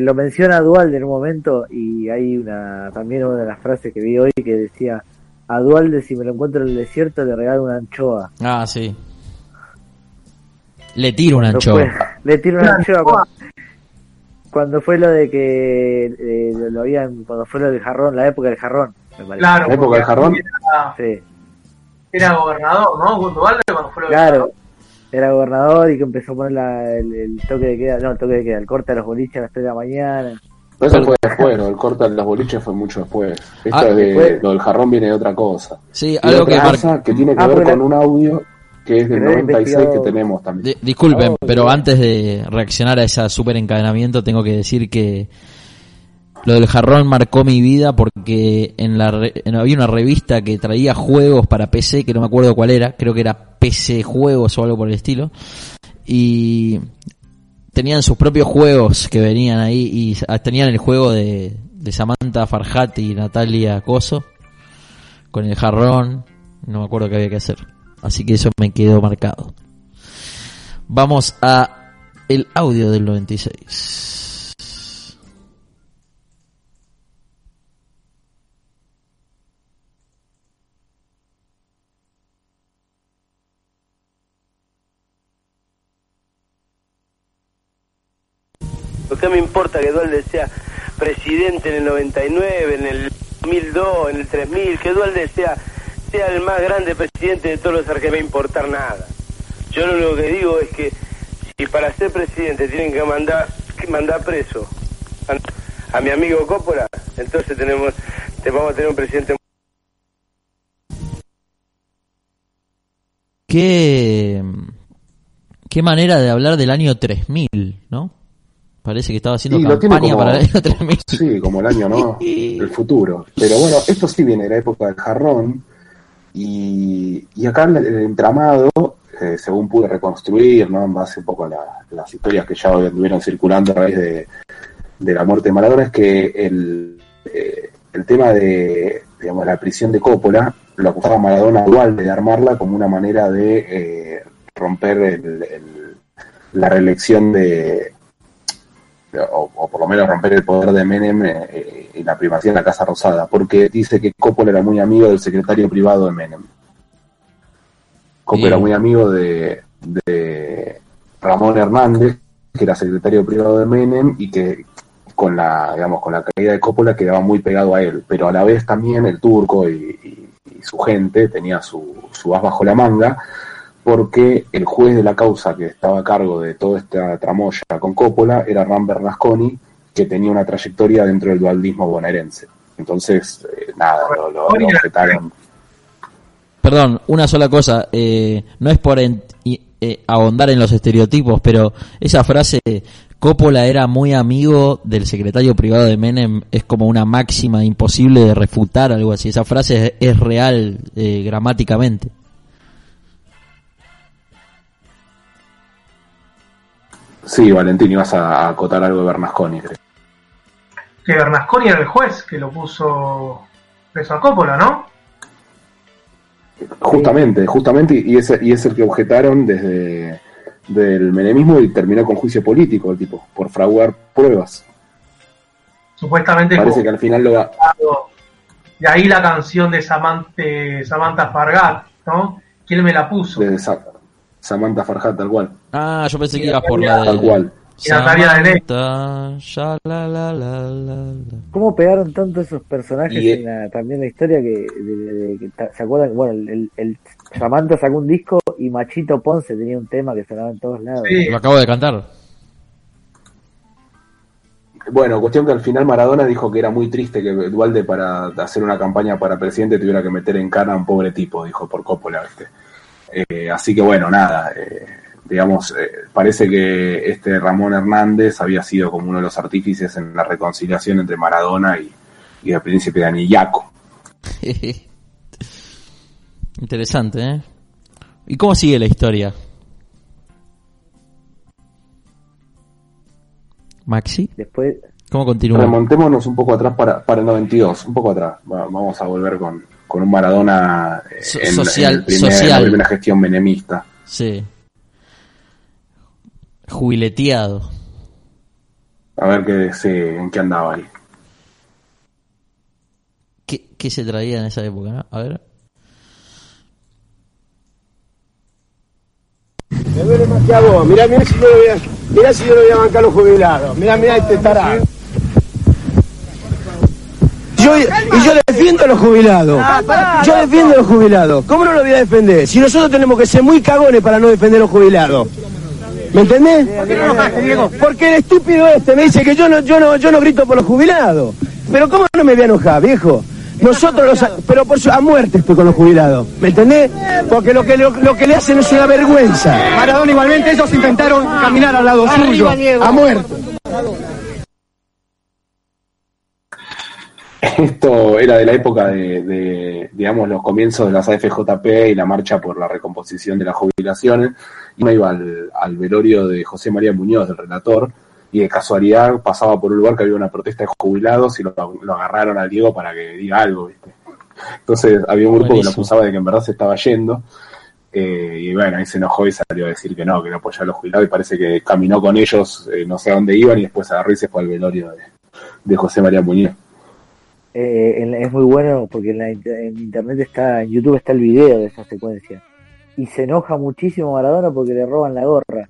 lo menciona Dualde en un momento y hay una también una de las frases que vi hoy que decía a Dualde si me lo encuentro en el desierto le regalo una anchoa. Ah, sí. Le tiro una anchoa. le tiro una anchoa cuando fue lo de que eh, lo habían, cuando fue lo del jarrón, la época del jarrón, me parece. Claro, la época del jarrón. Era, sí. era gobernador, ¿no? Cuando fue lo Claro, era gobernador y que empezó a poner el, toque de queda, no, el toque de queda, el corte de los boliches a las 3 de la mañana. eso fue después, el corte de los boliches fue mucho después. Esto ah, de, lo del jarrón viene de otra cosa. Sí, algo que, que tiene que ah, ver con un audio que es del 96 que tenemos también. disculpen, pero antes de reaccionar a ese super encadenamiento tengo que decir que lo del jarrón marcó mi vida porque en la había una revista que traía juegos para PC, que no me acuerdo cuál era, creo que era PC Juegos o algo por el estilo, y tenían sus propios juegos que venían ahí y tenían el juego de, de Samantha Farhat y Natalia Coso con el jarrón, no me acuerdo qué había que hacer. Así que eso me quedó marcado. Vamos a el audio del 96. ¿Por qué me importa que Dualde sea presidente en el 99, en el 2002, en el 3000? Que Dualde sea sea el más grande presidente de todos los argentinos, me importar nada. Yo lo único que digo es que si para ser presidente tienen que mandar, que mandar preso a, mi amigo Coppola, entonces tenemos, te vamos a tener un presidente. Qué, qué manera de hablar del año 3000, ¿no? Parece que estaba haciendo campaña para el año 3000. Sí, como el año, ¿no? [LAUGHS] el futuro. Pero bueno, esto sí viene de la época del jarrón, y, acá el, entramado, eh, según pude reconstruir, ¿no? en base un poco a las historias que ya estuvieron circulando a través de, la muerte de Maradona, es que el, eh, el tema de digamos, la prisión de Coppola lo acusaba Maradona igual de armarla como una manera de eh, romper la reelección de, o, por lo menos romper el poder de Menem eh, y la primacía en la Casa Rosada, porque dice que Coppola era muy amigo del secretario privado de Menem. Coppola era muy amigo de, de Ramón Hernández, que era secretario privado de Menem y que con la, digamos, con la caída de Coppola quedaba muy pegado a él, pero a la vez también el turco y, su gente tenía su, su as bajo la manga, porque el juez de la causa que estaba a cargo de toda esta tramoya con Coppola era Ram Bernasconi, que tenía una trayectoria dentro del dualdismo bonaerense. Entonces, eh, nada, lo, lo, Perdón, una sola cosa, eh, no es por eh, ahondar en los estereotipos, pero esa frase, Coppola era muy amigo del secretario privado de Menem, es como una máxima imposible de refutar, algo así. Esa frase es, real gramáticamente. Sí, Valentín, ibas a, acotar algo de Bernasconi, creo. Que Bernasconi era el juez que lo puso preso a Coppola, ¿no? Justamente, justamente, y es, y es el que objetaron desde del menemismo y terminó con juicio político el tipo, por fraguar pruebas. Supuestamente parece que al final lo Y ahí la canción de Samantha, Samantha Fargat, ¿no? ¿Quién me la puso? De Samantha Farhat, tal cual. Ah, yo pensé que ibas por la de... Tal cual. ¿Cómo pegaron tanto esos personajes en la, también la historia que, se acuerdan? Bueno, el, el, Samantha sacó un disco y Machito Ponce tenía un tema que sonaba en todos lados. Lo acabo de cantar. Bueno, cuestión que al final Maradona dijo que era muy triste que Dualde para hacer una campaña para presidente tuviera que meter en cara a un pobre tipo, dijo por Coppola. Eh, así que bueno, nada. Eh, digamos, eh, parece que este Ramón Hernández había sido como uno de los artífices en la reconciliación entre Maradona y, el príncipe de Anillaco. [LAUGHS] Interesante, ¿eh? ¿Y cómo sigue la historia? Maxi. Después. ¿Cómo continúa? Remontémonos un poco atrás para, para el 92, un poco atrás. vamos a volver con, con un Maradona eh, en, social, en la primera gestión menemista. Sí. Jubileteado. A ver qué, sí, en qué andaba ahí. ¿Qué, ¿Qué, se traía en esa época? A ver. Me duele más que a vos. Mirá, mirá si yo lo voy a, mirá si yo lo voy a bancar los jubilados. Mirá, mirá este tarado. Yo, y yo defiendo a los jubilados. Yo defiendo a los jubilados. ¿Cómo no lo voy a defender? Si nosotros tenemos que ser muy cagones para no defender a los jubilados. ¿Me entendés? Porque el estúpido este me dice que yo no, yo no, yo no grito por los jubilados. Pero ¿cómo no me voy a enojar, viejo? Nosotros los, pero por su, a muerte estoy con los jubilados, ¿me entendés? Porque lo que, lo, que le hacen es una vergüenza. Maradona igualmente ellos intentaron caminar al lado suyo, a muerte. Esto era de la época de, digamos, los comienzos de las AFJP y la marcha por la recomposición de las jubilaciones me iba al, velorio de José María Muñoz, del relator, y de casualidad pasaba por un lugar que había una protesta de jubilados y lo, agarraron al Diego para que diga algo, ¿viste? Entonces había un grupo que lo acusaba de que en verdad se estaba yendo, eh, y bueno, ahí se enojó y salió a decir que no, que no apoyaba a los jubilados, y parece que caminó con ellos, eh, no sé a dónde iban, y después agarró y se fue al velorio de, José María Muñoz. Eh, es muy bueno porque en, en internet está, en YouTube está el video de esa secuencia y se enoja muchísimo Maradona porque le roban la gorra.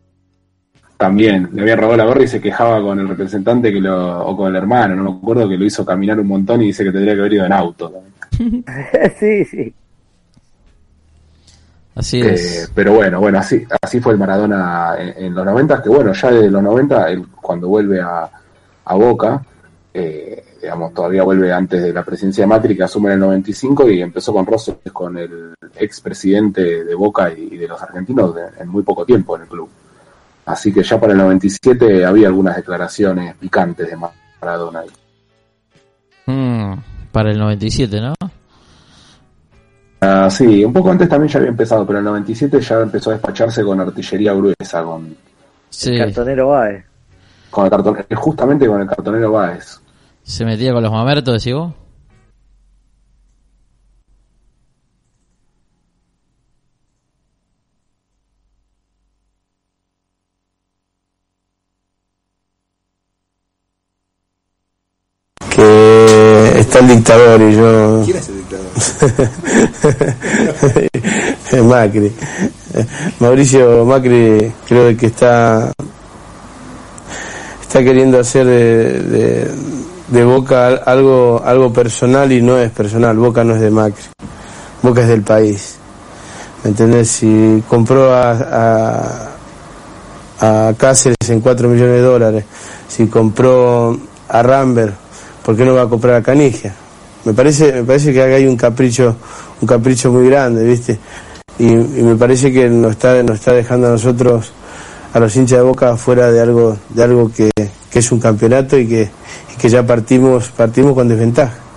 También, le había robado la gorra y se quejaba con el representante que lo, o con el hermano, no me acuerdo, que lo hizo caminar un montón y dice que tendría que haber ido en auto. [LAUGHS] sí, sí. Así es. Eh, pero bueno, bueno, así, así fue el Maradona en, los 90, que bueno, ya de los 90, cuando vuelve a, a Boca, eh, digamos, todavía vuelve antes de la presidencia de Macri, que asume en el 95 y empezó con roces con el expresidente de Boca y, de los argentinos en muy poco tiempo en el club. Así que ya para el 97 había algunas declaraciones picantes de Maradona ahí. Mm, para el 97, ¿no? Ah, sí, un poco antes también ya había empezado, pero en el 97 ya empezó a despacharse con artillería gruesa, con el cartonero Baez. Con el cartonero, justamente con el cartonero Baez. ¿Se metía con los mamertos, decís vos? Que está el dictador y yo... ¿Quién es el dictador? [LAUGHS] Macri. Mauricio Macri creo que está... Está queriendo hacer de Boca algo algo personal y no es personal. Boca no es de Macri. Boca es del país. ¿Me entendés? Si compró a, a, a Cáceres en 4 millones de dólares, si compró a Rambert, ¿por qué no va a comprar a Canigia? Me parece, me parece que hay un capricho, un capricho muy grande, ¿viste? Y, me parece que nos está, nos está dejando a nosotros, a los hinchas de boca, fuera de algo, de algo que, que es un campeonato y que, que ya partimos, partimos con desventaja.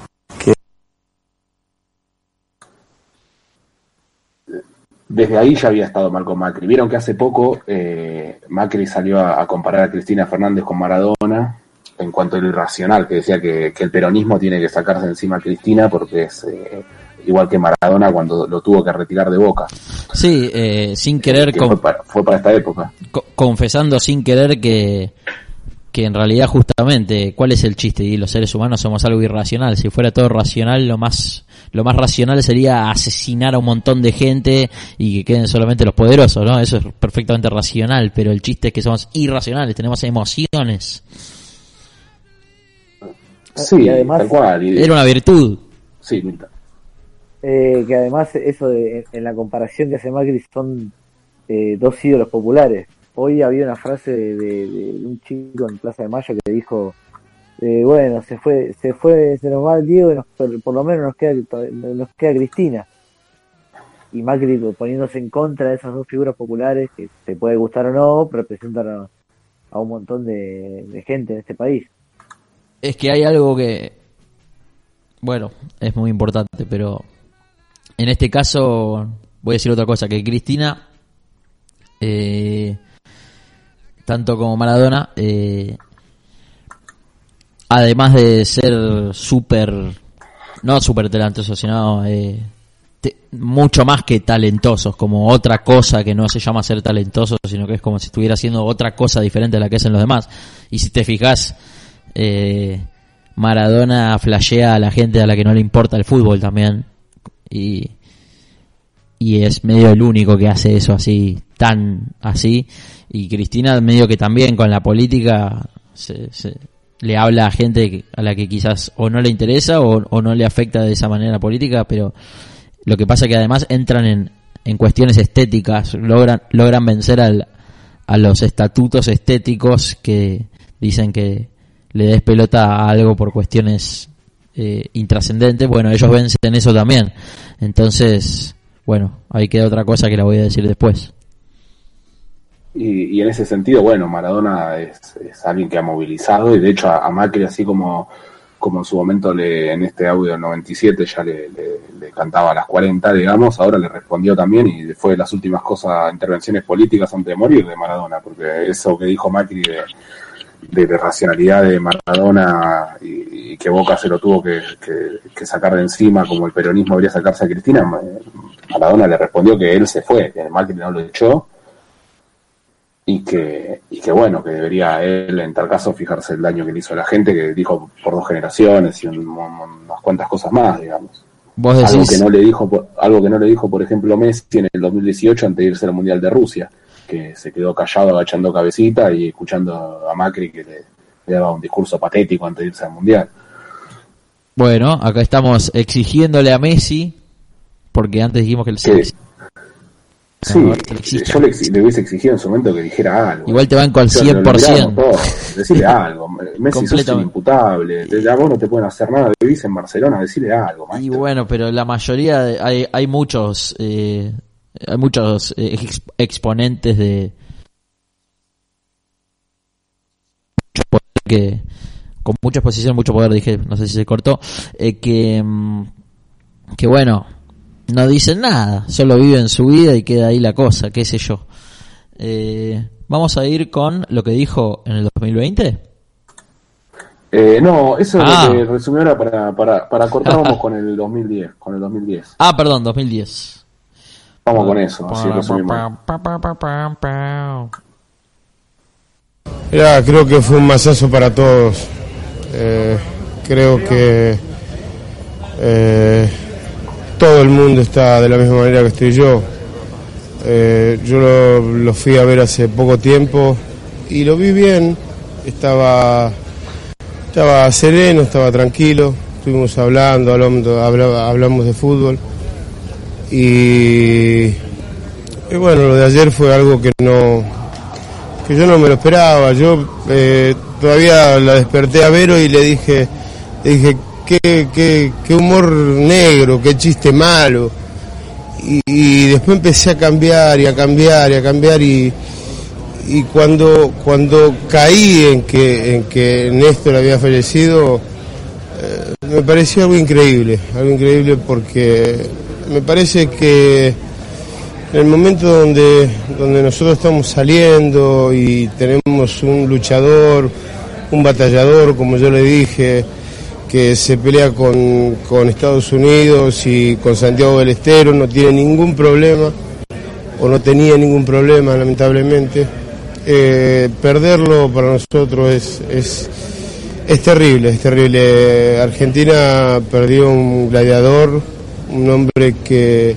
desde ahí ya había estado mal con Macri. Vieron que hace poco eh, Macri salió a, comparar a Cristina Fernández con Maradona en cuanto a lo irracional, que decía que, el peronismo tiene que sacarse encima a Cristina porque es eh, igual que Maradona cuando lo tuvo que retirar de boca. Sí, eh, sin querer... Fue fue, para, esta época. confesando sin querer que que en realidad justamente cuál es el chiste y los seres humanos somos algo irracional. Si fuera todo racional lo más lo más racional sería asesinar a un montón de gente y que queden solamente los poderosos no eso es perfectamente racional pero el chiste es que somos irracionales tenemos emociones. Sí además tal cual era una virtud. Sí eh, que además eso de, en la comparación que hace Macri son eh, dos ídolos populares Hoy había una frase de, un chico en Plaza de Mayo que dijo, eh, bueno, se fue, se fue, se nos va el Diego y por, lo menos nos queda, nos queda Cristina. Y Macri poniéndose en contra de esas dos figuras populares, que se puede gustar o no, representan a, un montón de, gente en este país. Es que hay algo que, bueno, es muy importante, pero en este caso voy a decir otra cosa, que Cristina eh, tanto como Maradona, eh, además de ser súper, no súper talentosos, sino eh, mucho más que talentosos, como otra cosa que no se llama ser talentoso, sino que es como si estuviera haciendo otra cosa diferente a la que hacen los demás. Y si te fijas, eh, Maradona flashea a la gente a la que no le importa el fútbol también. Y, y es medio el único que hace eso así, tan así y Cristina medio que también con la política se, le habla a gente a la que quizás o no le interesa o, no le afecta de esa manera política, pero lo que pasa que además entran en, en cuestiones estéticas, logran, logran vencer al, a los estatutos estéticos que dicen que le des pelota a algo por cuestiones eh, intrascendentes, bueno, ellos vencen eso también. Entonces, bueno, ahí queda otra cosa que la voy a decir después. Y, en ese sentido, bueno, Maradona es, alguien que ha movilizado y de hecho a, Macri, así como, como en su momento le, en este audio del 97 ya le, cantaba a las 40, digamos, ahora le respondió también y fue las últimas cosas, intervenciones políticas antes de morir de Maradona, porque eso que dijo Macri de, de, racionalidad de Maradona y, que Boca se lo tuvo que, que, sacar de encima como el peronismo debería sacarse a Cristina, Maradona le respondió que él se fue, que Macri no lo echó y que, y que bueno, que debería él en tal caso fijarse el daño que le hizo a la gente, que dijo por dos generaciones y unas cuantas cosas más, digamos. Algo que no le dijo, algo que no le dijo, por ejemplo, Messi en el 2018 antes de irse al Mundial de Rusia, que se quedó callado agachando cabecita y escuchando a Macri que le, daba un discurso patético antes de irse al Mundial. Bueno, acá estamos exigiéndole a Messi, porque antes dijimos que el Sí, yo le, hubiese exigido en su momento que dijera algo. Igual te van con 100%. decirle [LAUGHS] algo. Messi es imputable. A vos no te pueden hacer nada. Vivís en Barcelona, decirle algo. Y bueno, pero la mayoría, hay, hay muchos, eh, hay muchos eh, exponentes de que con mucha exposición, mucho poder, dije, no sé si se cortó, eh, que, mm, que bueno, no dicen nada, solo viven su vida y queda ahí la cosa, qué sé yo. Eh, Vamos a ir con lo que dijo en el 2020. Eh, no, eso es lo ah. que resumió ahora para, para, para cortar, vamos [LAUGHS] con el 2010, con el 2010. Ah, perdón, 2010. Vamos con eso, así resumimos. creo que fue un masazo para todos. Eh, creo que Eh, todo el mundo está de la misma manera que estoy yo. Eh, yo lo, fui a ver hace poco tiempo y lo vi bien. Estaba, estaba sereno, estaba tranquilo. Estuvimos hablando, hablamos, hablamos de fútbol. Y, bueno, lo de ayer fue algo que no que yo no me lo esperaba. Yo eh, todavía la desperté a Vero y le dije, le dije qué, humor negro, qué chiste malo. Y, después empecé a cambiar y a cambiar y a cambiar y, y cuando, cuando caí en que, en que Néstor había fallecido, eh, me pareció algo increíble, algo increíble porque me parece que en el momento donde, donde nosotros estamos saliendo y tenemos un luchador, un batallador, como yo le dije, que se pelea con, Estados Unidos y con Santiago del Estero, no tiene ningún problema, o no tenía ningún problema lamentablemente. Eh, perderlo para nosotros es, es, es terrible, es terrible. Argentina perdió un gladiador, un hombre que,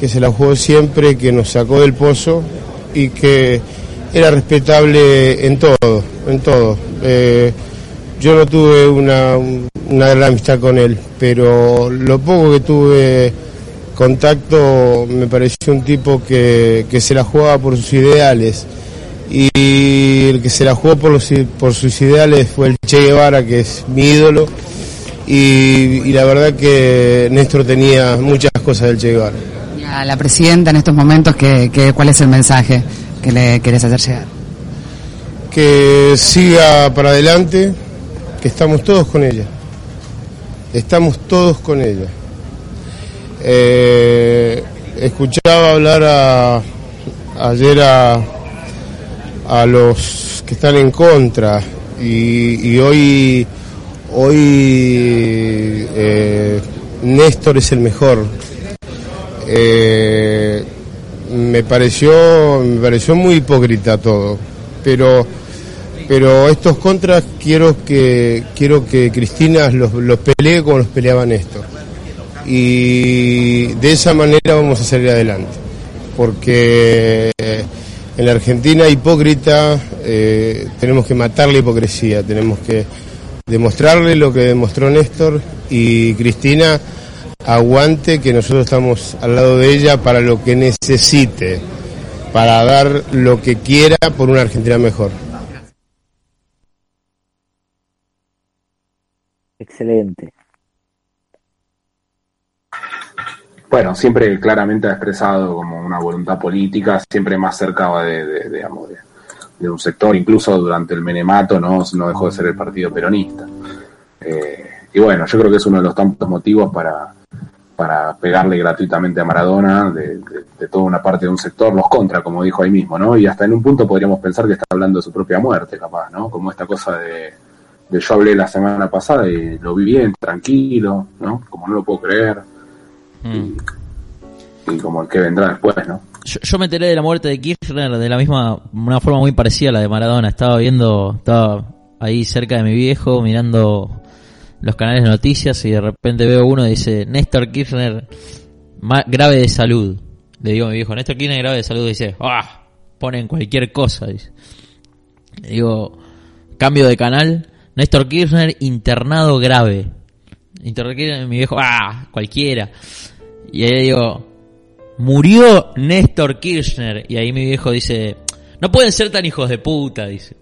que se la jugó siempre, que nos sacó del pozo y que era respetable en todo, en todo. Eh, yo no tuve una, una gran amistad con él, pero lo poco que tuve contacto me pareció un tipo que, se la jugaba por sus ideales y el que se la jugó por, los, por sus ideales fue el Che Guevara, que es mi ídolo, y, la verdad que Néstor tenía muchas cosas del Che Guevara. A la presidenta en estos momentos, ¿qué, cuál es el mensaje que le querés hacer llegar? Que siga para adelante, que estamos todos con ella estamos todos con ella. Eh, escuchaba hablar a, ayer a, a los que están en contra y, hoy, hoy eh, Néstor es el mejor. Eh, me pareció, me pareció muy hipócrita todo, pero pero estos contras quiero que quiero que Cristina los, pelee como los peleaba Néstor y de esa manera vamos a salir adelante. Porque en la Argentina hipócrita eh, tenemos que matar la hipocresía tenemos que demostrarle lo que demostró Néstor y Cristina aguante que nosotros estamos al lado de ella para lo que necesite para dar lo que quiera por una Argentina mejor Excelente. Bueno, siempre claramente ha expresado como una voluntad política, siempre más cerca de, digamos, de, un sector, incluso durante el menemato no, no dejó de ser el partido peronista. Eh, y bueno, yo creo que es uno de los tantos motivos para, para pegarle gratuitamente a Maradona de, toda una parte de un sector, los contra, como dijo ahí mismo, ¿no? Y hasta en un punto podríamos pensar que está hablando de su propia muerte, capaz, ¿no? Como esta cosa de, de yo hablé la semana pasada y lo vi bien, tranquilo, ¿no? Como no lo puedo creer. Mm. Y, como el que vendrá después, ¿no? Yo, me enteré de la muerte de Kirchner de la misma, una forma muy parecida a la de Maradona. Estaba viendo, estaba ahí cerca de mi viejo mirando los canales de noticias y de repente veo uno y dice, Néstor Kirchner grave de salud. Le digo a mi viejo, Néstor Kirchner grave de salud. Dice, ah, ponen cualquier cosa. Dice. Le digo, cambio de canal Néstor Kirchner internado grave. Néstor Kirchner, mi viejo, ah, cualquiera. Y ahí digo, murió Néstor Kirchner. Y ahí mi viejo dice, no pueden ser tan hijos de puta, dice.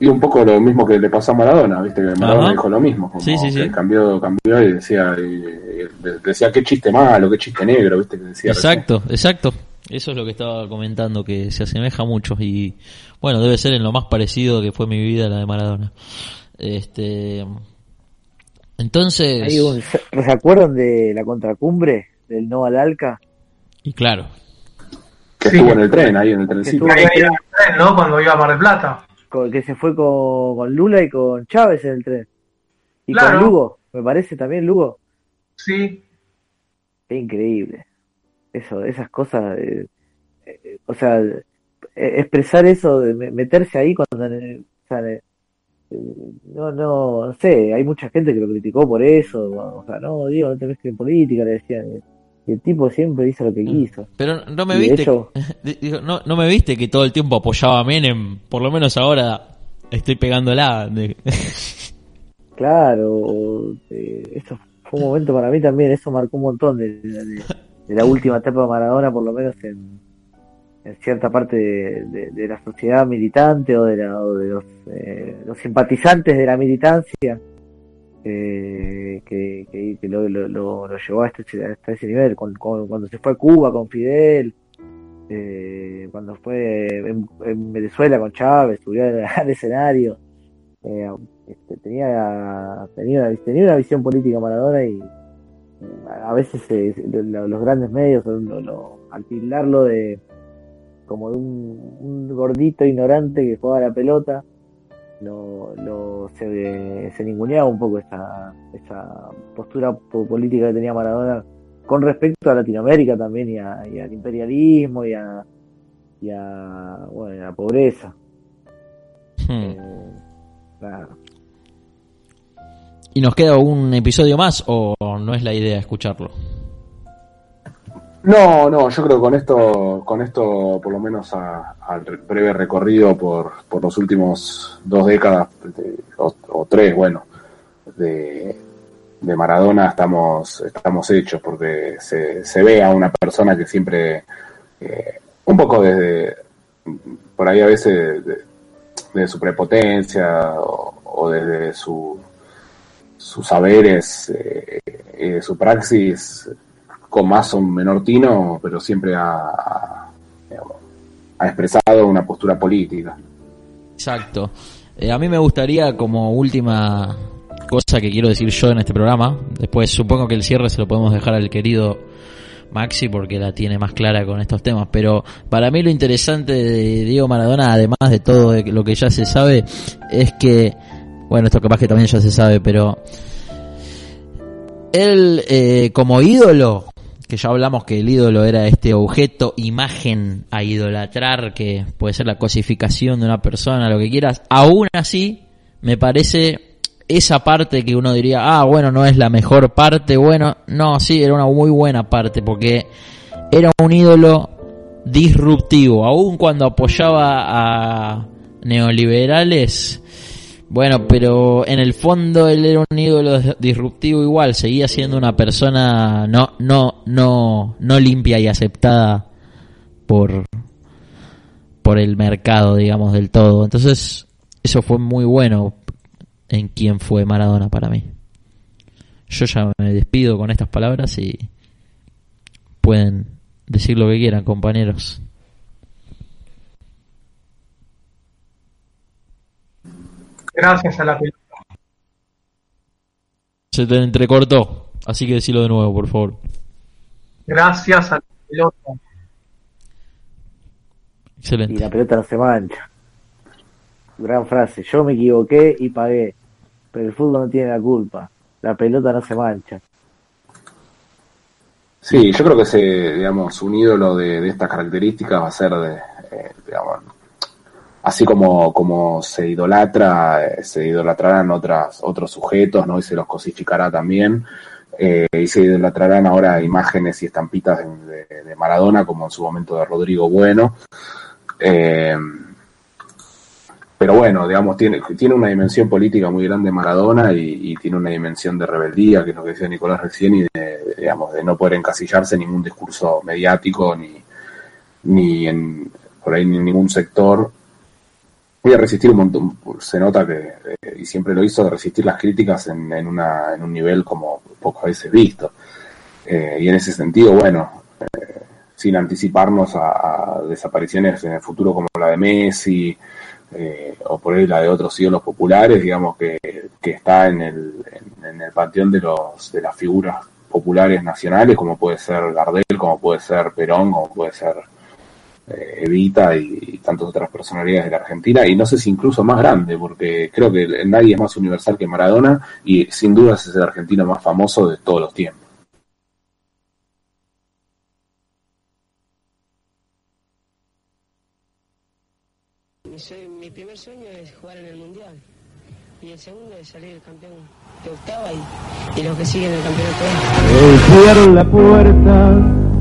Y un poco lo mismo que le pasó a Maradona, viste que Maradona dijo lo mismo, como sí, sí, sí. cambió, cambió y decía, decía qué chiste malo, qué chiste negro, viste que decía. Exacto, exacto. Eso es lo que estaba comentando, que se asemeja mucho y bueno, debe ser en lo más parecido que fue mi vida la de Maradona. Este, entonces... ¿Se acuerdan de la contracumbre del No al Alca? Y claro. Que estuvo en el tren, ahí en el trencito. en el tren, ¿no? Cuando iba a Mar del Plata. que se fue con, Lula y con Chávez en el tren. Y con Lugo, me parece también Lugo. Sí. Qué increíble. Eso, esas cosas, eh, o sea, expresar eso, de meterse ahí cuando, o sea, no, no, no sé, hay mucha gente que lo criticó por eso, o sea, no, digo, no te ves que en política, le decían, y el tipo siempre hizo lo que mm. quiso. Pero no me viste, [LAUGHS] no, no me viste que todo el tiempo apoyaba a Menem, por lo menos ahora estoy pegándola. [LAUGHS] claro, eh, eso fue un momento para mí también, eso marcó un montón de, de, la última etapa de Maradona, por lo menos en, en cierta parte de, la sociedad militante o de, la, de los, eh, los simpatizantes de la militancia eh, que, lo, lo, lo, llevó hasta, hasta ese nivel, cuando se fue a Cuba con Fidel, eh, cuando fue en, Venezuela con Chávez, subió al, escenario, eh, este, tenía, tenía, tenía una visión política Maradona y a veces los grandes medios, al tildarlo de como de un, un, gordito ignorante que jugaba la pelota, lo, lo se, se ninguneaba un poco esa, esa postura política que tenía Maradona con respecto a Latinoamérica también y, al imperialismo y a, y a, bueno, la pobreza. Hmm. Eh, ¿Y nos queda un episodio más o no es la idea escucharlo? No, no, yo creo que con esto, con esto por lo menos al breve recorrido por, por los últimos dos décadas o, tres, bueno, de, Maradona estamos, estamos hechos porque se, se ve a una persona que siempre, eh, un poco desde, por ahí a veces de, su prepotencia o, desde su, sus saberes eh, y de su praxis, con más o menor tino, pero siempre ha, ha expresado una postura política. Exacto. Eh, a mí me gustaría como última cosa que quiero decir yo en este programa, después supongo que el cierre se lo podemos dejar al querido Maxi porque la tiene más clara con estos temas, pero para mí lo interesante de Diego Maradona, además de todo lo que ya se sabe, es que, bueno, esto capaz que también ya se sabe, pero él eh, como ídolo que ya hablamos que el ídolo era este objeto, imagen a idolatrar, que puede ser la cosificación de una persona, lo que quieras, aún así me parece esa parte que uno diría, ah, bueno, no es la mejor parte, bueno, no, sí, era una muy buena parte, porque era un ídolo disruptivo, aún cuando apoyaba a neoliberales, bueno, pero en el fondo él era un ídolo disruptivo igual, seguía siendo una persona no no no no limpia y aceptada por por el mercado, digamos, del todo. Entonces, eso fue muy bueno en quién fue Maradona para mí. Yo ya me despido con estas palabras y pueden decir lo que quieran, compañeros. Gracias a la pelota. Se te entrecortó, así que decilo de nuevo, por favor. Gracias a la pelota. Excelente. Y la pelota no se mancha. Gran frase. Yo me equivoqué y pagué, pero el fútbol no tiene la culpa. La pelota no se mancha. Sí, yo creo que ese, digamos, un ídolo de, de estas características va a ser de, eh, digamos, así como, se idolatra, eh, se idolatrarán otras, otros sujetos, ¿no? Y se los cosificará también. Eh, y se idolatrarán ahora imágenes y estampitas de, Maradona, como en su momento de Rodrigo Bueno. Eh, pero bueno, digamos, tiene, tiene una dimensión política muy grande Maradona y, tiene una dimensión de rebeldía, que es lo que decía Nicolás recién, y de, digamos, de no poder encasillarse en ningún discurso mediático ni, ni en, por ahí ni en ningún sector voy a resistir un montón, se nota que, eh, y siempre lo hizo, de resistir las críticas en, en, una, en un nivel como pocas veces visto. Eh, y en ese sentido, bueno, eh, sin anticiparnos a, desapariciones en el futuro como la de Messi, o por ahí la de otros ídolos populares, digamos que, que está en el, en, el panteón de, los, de las figuras populares nacionales, como puede ser Gardel, como puede ser Perón, como puede ser Evita y, tantas otras personalidades de la Argentina, y no sé si incluso más grande, porque creo que nadie es más universal que Maradona, y sin duda es el argentino más famoso de todos los tiempos. Mi, primer sueño es jugar en el Mundial. y el segundo es salir campeón de octava y, y los que siguen el campeonato. Golpearon la puerta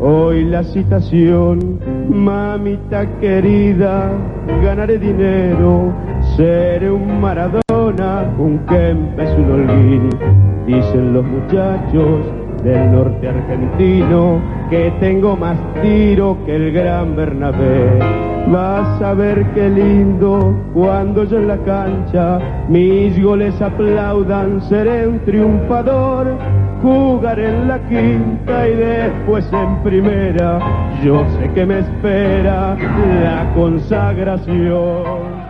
hoy la citación, mamita querida, ganaré dinero, seré un Maradona, un Kempes, un Holguín, dicen los muchachos del norte argentino que tengo más tiro que el gran Bernabé. Vas a ver qué lindo cuando yo en la cancha mis goles aplaudan, seré un triunfador. Jugaré en la quinta y después en primera. Yo sé que me espera la consagración.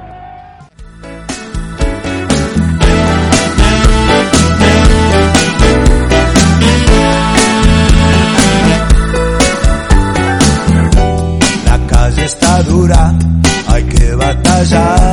Que